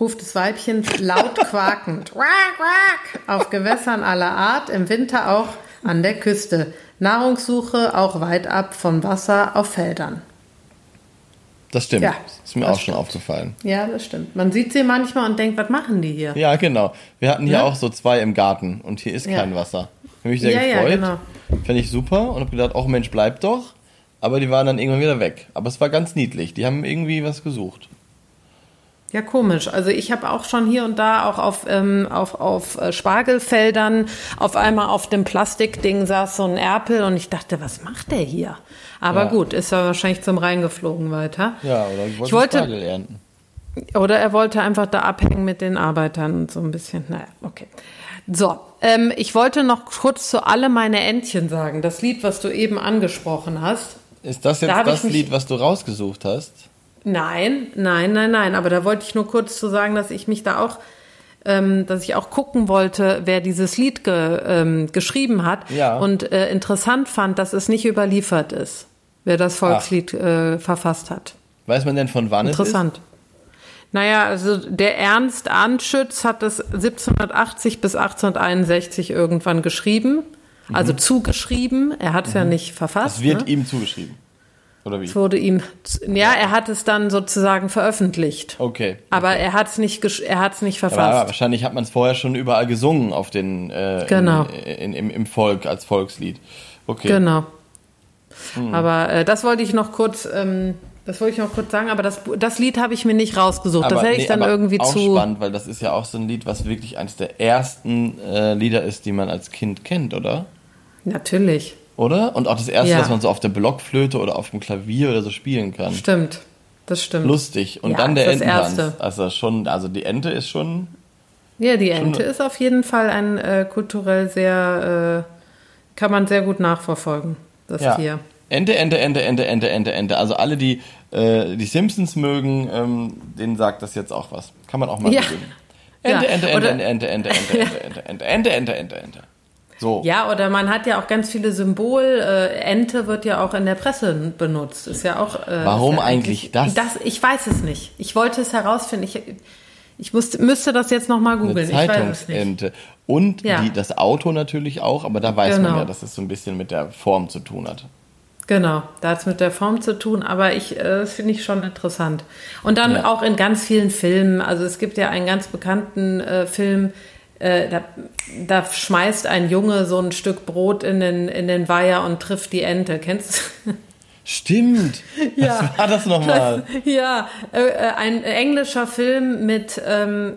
ruft das Weibchen laut quakend auf Gewässern aller Art, im Winter auch an der Küste. Nahrungssuche auch weit ab vom Wasser auf Feldern. Das stimmt. Ja, ist mir auch stimmt. schon aufgefallen. Ja, das stimmt. Man sieht sie manchmal und denkt, was machen die hier? Ja, genau. Wir hatten hier ja? auch so zwei im Garten und hier ist ja. kein Wasser. Ich habe mich sehr ja, gefreut. Ja, genau. Fände ich super und habe gedacht, auch Mensch, bleib doch. Aber die waren dann irgendwann wieder weg. Aber es war ganz niedlich. Die haben irgendwie was gesucht. Ja, komisch. Also ich habe auch schon hier und da auch auf, ähm, auf, auf äh, Spargelfeldern auf einmal auf dem Plastikding saß so ein Erpel und ich dachte, was macht der hier? Aber ja. gut, ist er wahrscheinlich zum Reingeflogen weiter. Ja, oder ich wollte, ich wollte Spargel ernten. Oder er wollte einfach da abhängen mit den Arbeitern und so ein bisschen. Naja, okay. So, ähm, ich wollte noch kurz zu alle meine Entchen sagen. Das Lied, was du eben angesprochen hast. Ist das jetzt da das Lied, was du rausgesucht hast? Nein, nein, nein, nein. Aber da wollte ich nur kurz zu sagen, dass ich mich da auch, ähm, dass ich auch gucken wollte, wer dieses Lied ge, ähm, geschrieben hat. Ja. Und äh, interessant fand, dass es nicht überliefert ist, wer das Volkslied äh, verfasst hat. Weiß man denn von wann Interessant. es ist? Interessant. Naja, also der Ernst Anschütz hat es 1780 bis 1861 irgendwann geschrieben, also mhm. zugeschrieben. Er hat es mhm. ja nicht verfasst. Es wird ne? ihm zugeschrieben. Oder wie? Es wurde ihm, ja, er hat es dann sozusagen veröffentlicht. Okay. Aber er hat es nicht, er hat es nicht verfasst. Aber wahrscheinlich hat man es vorher schon überall gesungen auf den, äh, genau. In, in, im, im Volk als Volkslied. Okay. Genau. Hm. Aber äh, das wollte ich noch kurz, ähm, das wollte ich noch kurz sagen, aber das, das Lied habe ich mir nicht rausgesucht. Aber, das hätte nee, ich dann irgendwie auch zu. spannend, weil das ist ja auch so ein Lied, was wirklich eines der ersten äh, Lieder ist, die man als Kind kennt, oder? Natürlich oder? Und auch das erste, ja. was man so auf der Blockflöte oder auf dem Klavier oder so spielen kann. Stimmt. Das stimmt. Lustig. Und ja, dann der Ententanz. Also schon, also die Ente ist schon. Ja, die Ente ist auf jeden Fall ein äh, kulturell sehr, äh, kann man sehr gut nachverfolgen, das ja. Tier. Ente, Ente, Ente, Ente, Ente, Ente, Ente. Also alle, die äh, die Simpsons mögen, ähm, denen sagt das jetzt auch was. Kann man auch mal ja. Beginnen. Ente, ja. Ente, Ente, oder, Ente, Ente, Ente, ja. Ente, Ente, Ente, Ente, Ente, Ente, So. Ja, oder man hat ja auch ganz viele Symbol. Äh, Ente wird ja auch in der Presse benutzt. Ist ja auch. Äh, Warum ja eigentlich das? das? Ich weiß es nicht. Ich wollte es herausfinden. Ich, ich musste, müsste das jetzt nochmal Eine googeln. Ich weiß es nicht. Zeitungsente. Und Ja. die, das Auto natürlich auch, aber da weiß man Genau. ja, dass es so ein bisschen mit der Form zu tun hat. Genau, da hat es mit der Form zu tun, aber ich äh, das finde ich schon interessant. Und dann Ja. auch in ganz vielen Filmen, also es gibt ja einen ganz bekannten äh, Film, äh, da, da schmeißt ein Junge so ein Stück Brot in den, in den Weiher und trifft die Ente. Kennst du? Stimmt. Ja. Was war das nochmal? Ja, äh, äh, ein englischer Film mit ähm,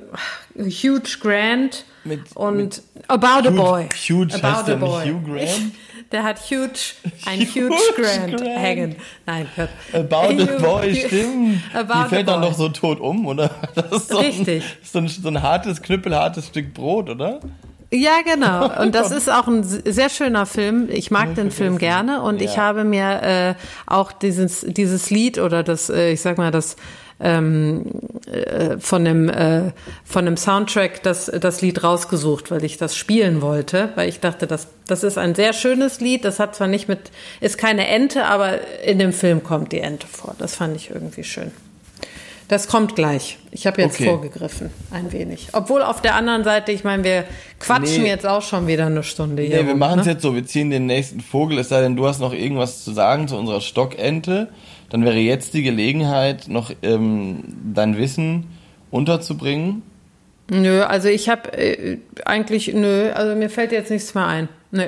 Hugh Grant Mit- und mit About a Hugh- Boy. Hugh heißt About der a nicht Boy. Hugh Grant? Der hat huge, ein Hugh huge Grant, Grant. hängen. Nein, hört. About a Boy, stimmt. About Die fällt a dann Boy. doch so tot um, oder? Das ist so Richtig. Ein, so, ein, so ein hartes, knüppelhartes Stück Brot, oder? Ja, genau. Und das ist auch ein sehr schöner Film. Ich mag den Film gerne und ich Ja. habe mir äh, auch dieses, dieses Lied oder das, äh, ich sag mal, das ähm, äh, von dem äh, von dem Soundtrack das das Lied rausgesucht, weil ich das spielen wollte, weil ich dachte, das das ist ein sehr schönes Lied. Das hat zwar nicht mit ist keine Ente, aber in dem Film kommt die Ente vor. Das fand ich irgendwie schön. Das kommt gleich. Ich habe jetzt Okay. vorgegriffen, ein wenig. Obwohl auf der anderen Seite, ich meine, wir quatschen Nee. jetzt auch schon wieder eine Stunde hier. Nee, wir machen es ne? jetzt so, wir ziehen den nächsten Vogel, es sei denn, du hast noch irgendwas zu sagen zu unserer Stockente. Dann wäre jetzt die Gelegenheit, noch ähm, dein Wissen unterzubringen. Nö, also ich habe äh, eigentlich, nö, also mir fällt jetzt nichts mehr ein. Nö.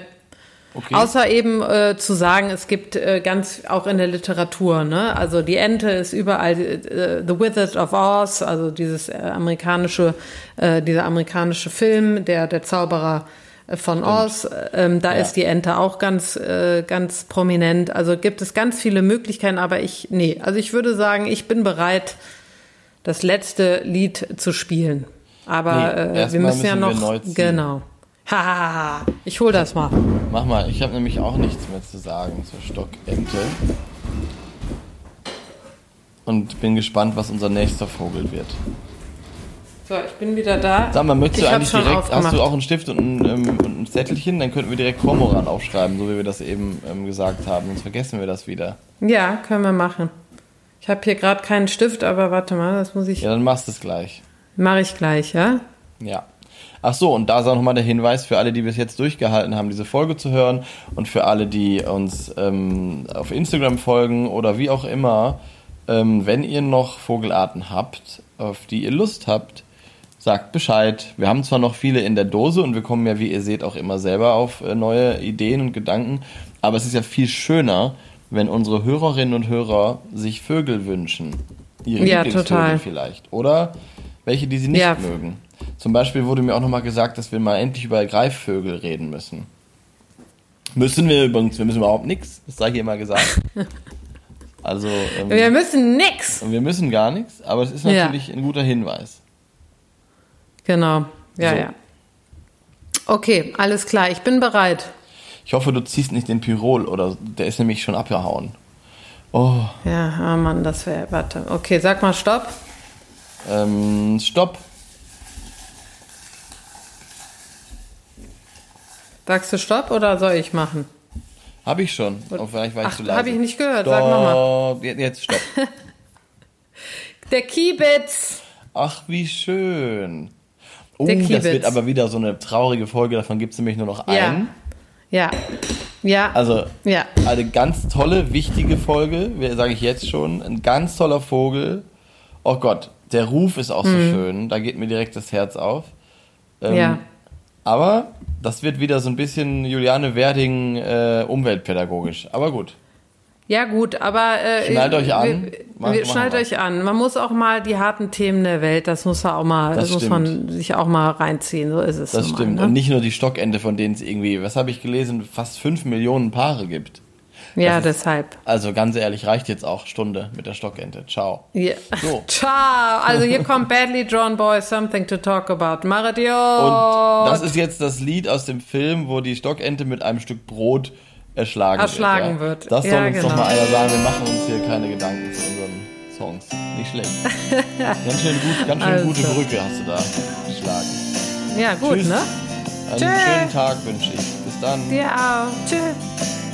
Okay. Außer eben äh, zu sagen, es gibt äh, ganz auch in der Literatur, ne? Also die Ente ist überall äh, The Wizard of Oz, also dieses äh, amerikanische, äh, dieser amerikanische Film, der der Zauberer äh, von Oz, ähm, da Ja. ist die Ente auch ganz äh, ganz prominent. Also gibt es ganz viele Möglichkeiten, aber ich nee, also ich würde sagen, ich bin bereit, das letzte Lied zu spielen. Aber Nee, äh, wir müssen ja wir noch ziehen. genau. Hahaha, ich hol das mal. Mach mal, ich habe nämlich auch nichts mehr zu sagen zur Stockente. Und bin gespannt, was unser nächster Vogel wird. So, ich bin wieder da. Sag mal, möchtest du Ich hab eigentlich direkt, hast du auch einen Stift und ein, ähm, und ein Zettelchen? Dann könnten wir direkt Kormoran aufschreiben, so wie wir das eben ähm, gesagt haben. Sonst vergessen wir das wieder. Ja, können wir machen. Ich habe hier gerade keinen Stift, aber warte mal, das muss ich. Ja, dann machst du es gleich. Mache ich gleich, ja? Ja. Ach so, und da ist auch nochmal der Hinweis für alle, die bis jetzt durchgehalten haben, diese Folge zu hören und für alle, die uns ähm, auf Instagram folgen oder wie auch immer, ähm, wenn ihr noch Vogelarten habt, auf die ihr Lust habt, sagt Bescheid. Wir haben zwar noch viele in der Dose und wir kommen ja, wie ihr seht, auch immer selber auf äh, neue Ideen und Gedanken, aber es ist ja viel schöner, wenn unsere Hörerinnen und Hörer sich Vögel wünschen. Ihre Ja, total. vielleicht. Oder welche, die sie nicht Ja. mögen. Zum Beispiel wurde mir auch nochmal gesagt, dass wir mal endlich über Greifvögel reden müssen. Müssen wir übrigens, wir müssen überhaupt nichts, das sei hier mal gesagt. Also, ähm, Wir müssen nix. und wir müssen gar nichts, aber es ist Ja. natürlich ein guter Hinweis. Genau. Ja, So. ja. Okay, alles klar. Ich bin bereit. Ich hoffe, du ziehst nicht den Pirol oder der ist nämlich schon abgehauen. Oh, Ja, ah Mann, das wäre. Warte. Okay, sag mal Stopp. ähm, stopp. Sagst du Stopp oder soll ich machen? Habe ich schon. Oh, vielleicht war ich Ach, zu leise. hab ich nicht gehört. Sag noch mal. Stopp. Jetzt- stopp. Der Kiebitz. Ach, wie schön. Oh, Der das wird aber wieder so eine traurige Folge, davon gibt es nämlich nur noch Ja. einen. Ja. Ja. Also ja. eine ganz tolle, wichtige Folge, sage ich jetzt schon. Ein ganz toller Vogel. Oh Gott, der Ruf ist auch so schön, da geht mir direkt das Herz auf. Ähm, Mhm. ja. Aber das wird wieder so ein bisschen Juliane Werding äh, umweltpädagogisch. Aber gut. Ja, gut, aber. Äh, Schnallt euch an. Wir, wir, schnallt euch an. Man muss auch mal die harten Themen der Welt, das muss man auch mal, Das das, muss man sich auch mal reinziehen. So ist es. Das nun mal, stimmt. Ne? Und nicht nur die Stockente, von denen es irgendwie, was habe ich gelesen, fast 5 Millionen Paare gibt. Ja, ist- deshalb. Also ganz ehrlich, reicht jetzt auch Stunde mit der Stockente. Ciao. Ja. So. Ciao. Also hier kommt Badly Drawn Boy, Something to Talk About. Maradio. Und das ist jetzt das Lied aus dem Film, wo die Stockente mit einem Stück Brot erschlagen, Erschlagen wird. wird. Ja. Das soll Ja, uns genau. doch mal einer sagen. Wir machen uns hier keine Gedanken zu unseren Songs. Nicht schlecht. ganz schön, gut, ganz schön Also. gute Brücke hast du da geschlagen. Ja, gut, Tschüss. ne? Einen Tschö. schönen Tag wünsche ich. Bis dann. Dir auch. Tschüss.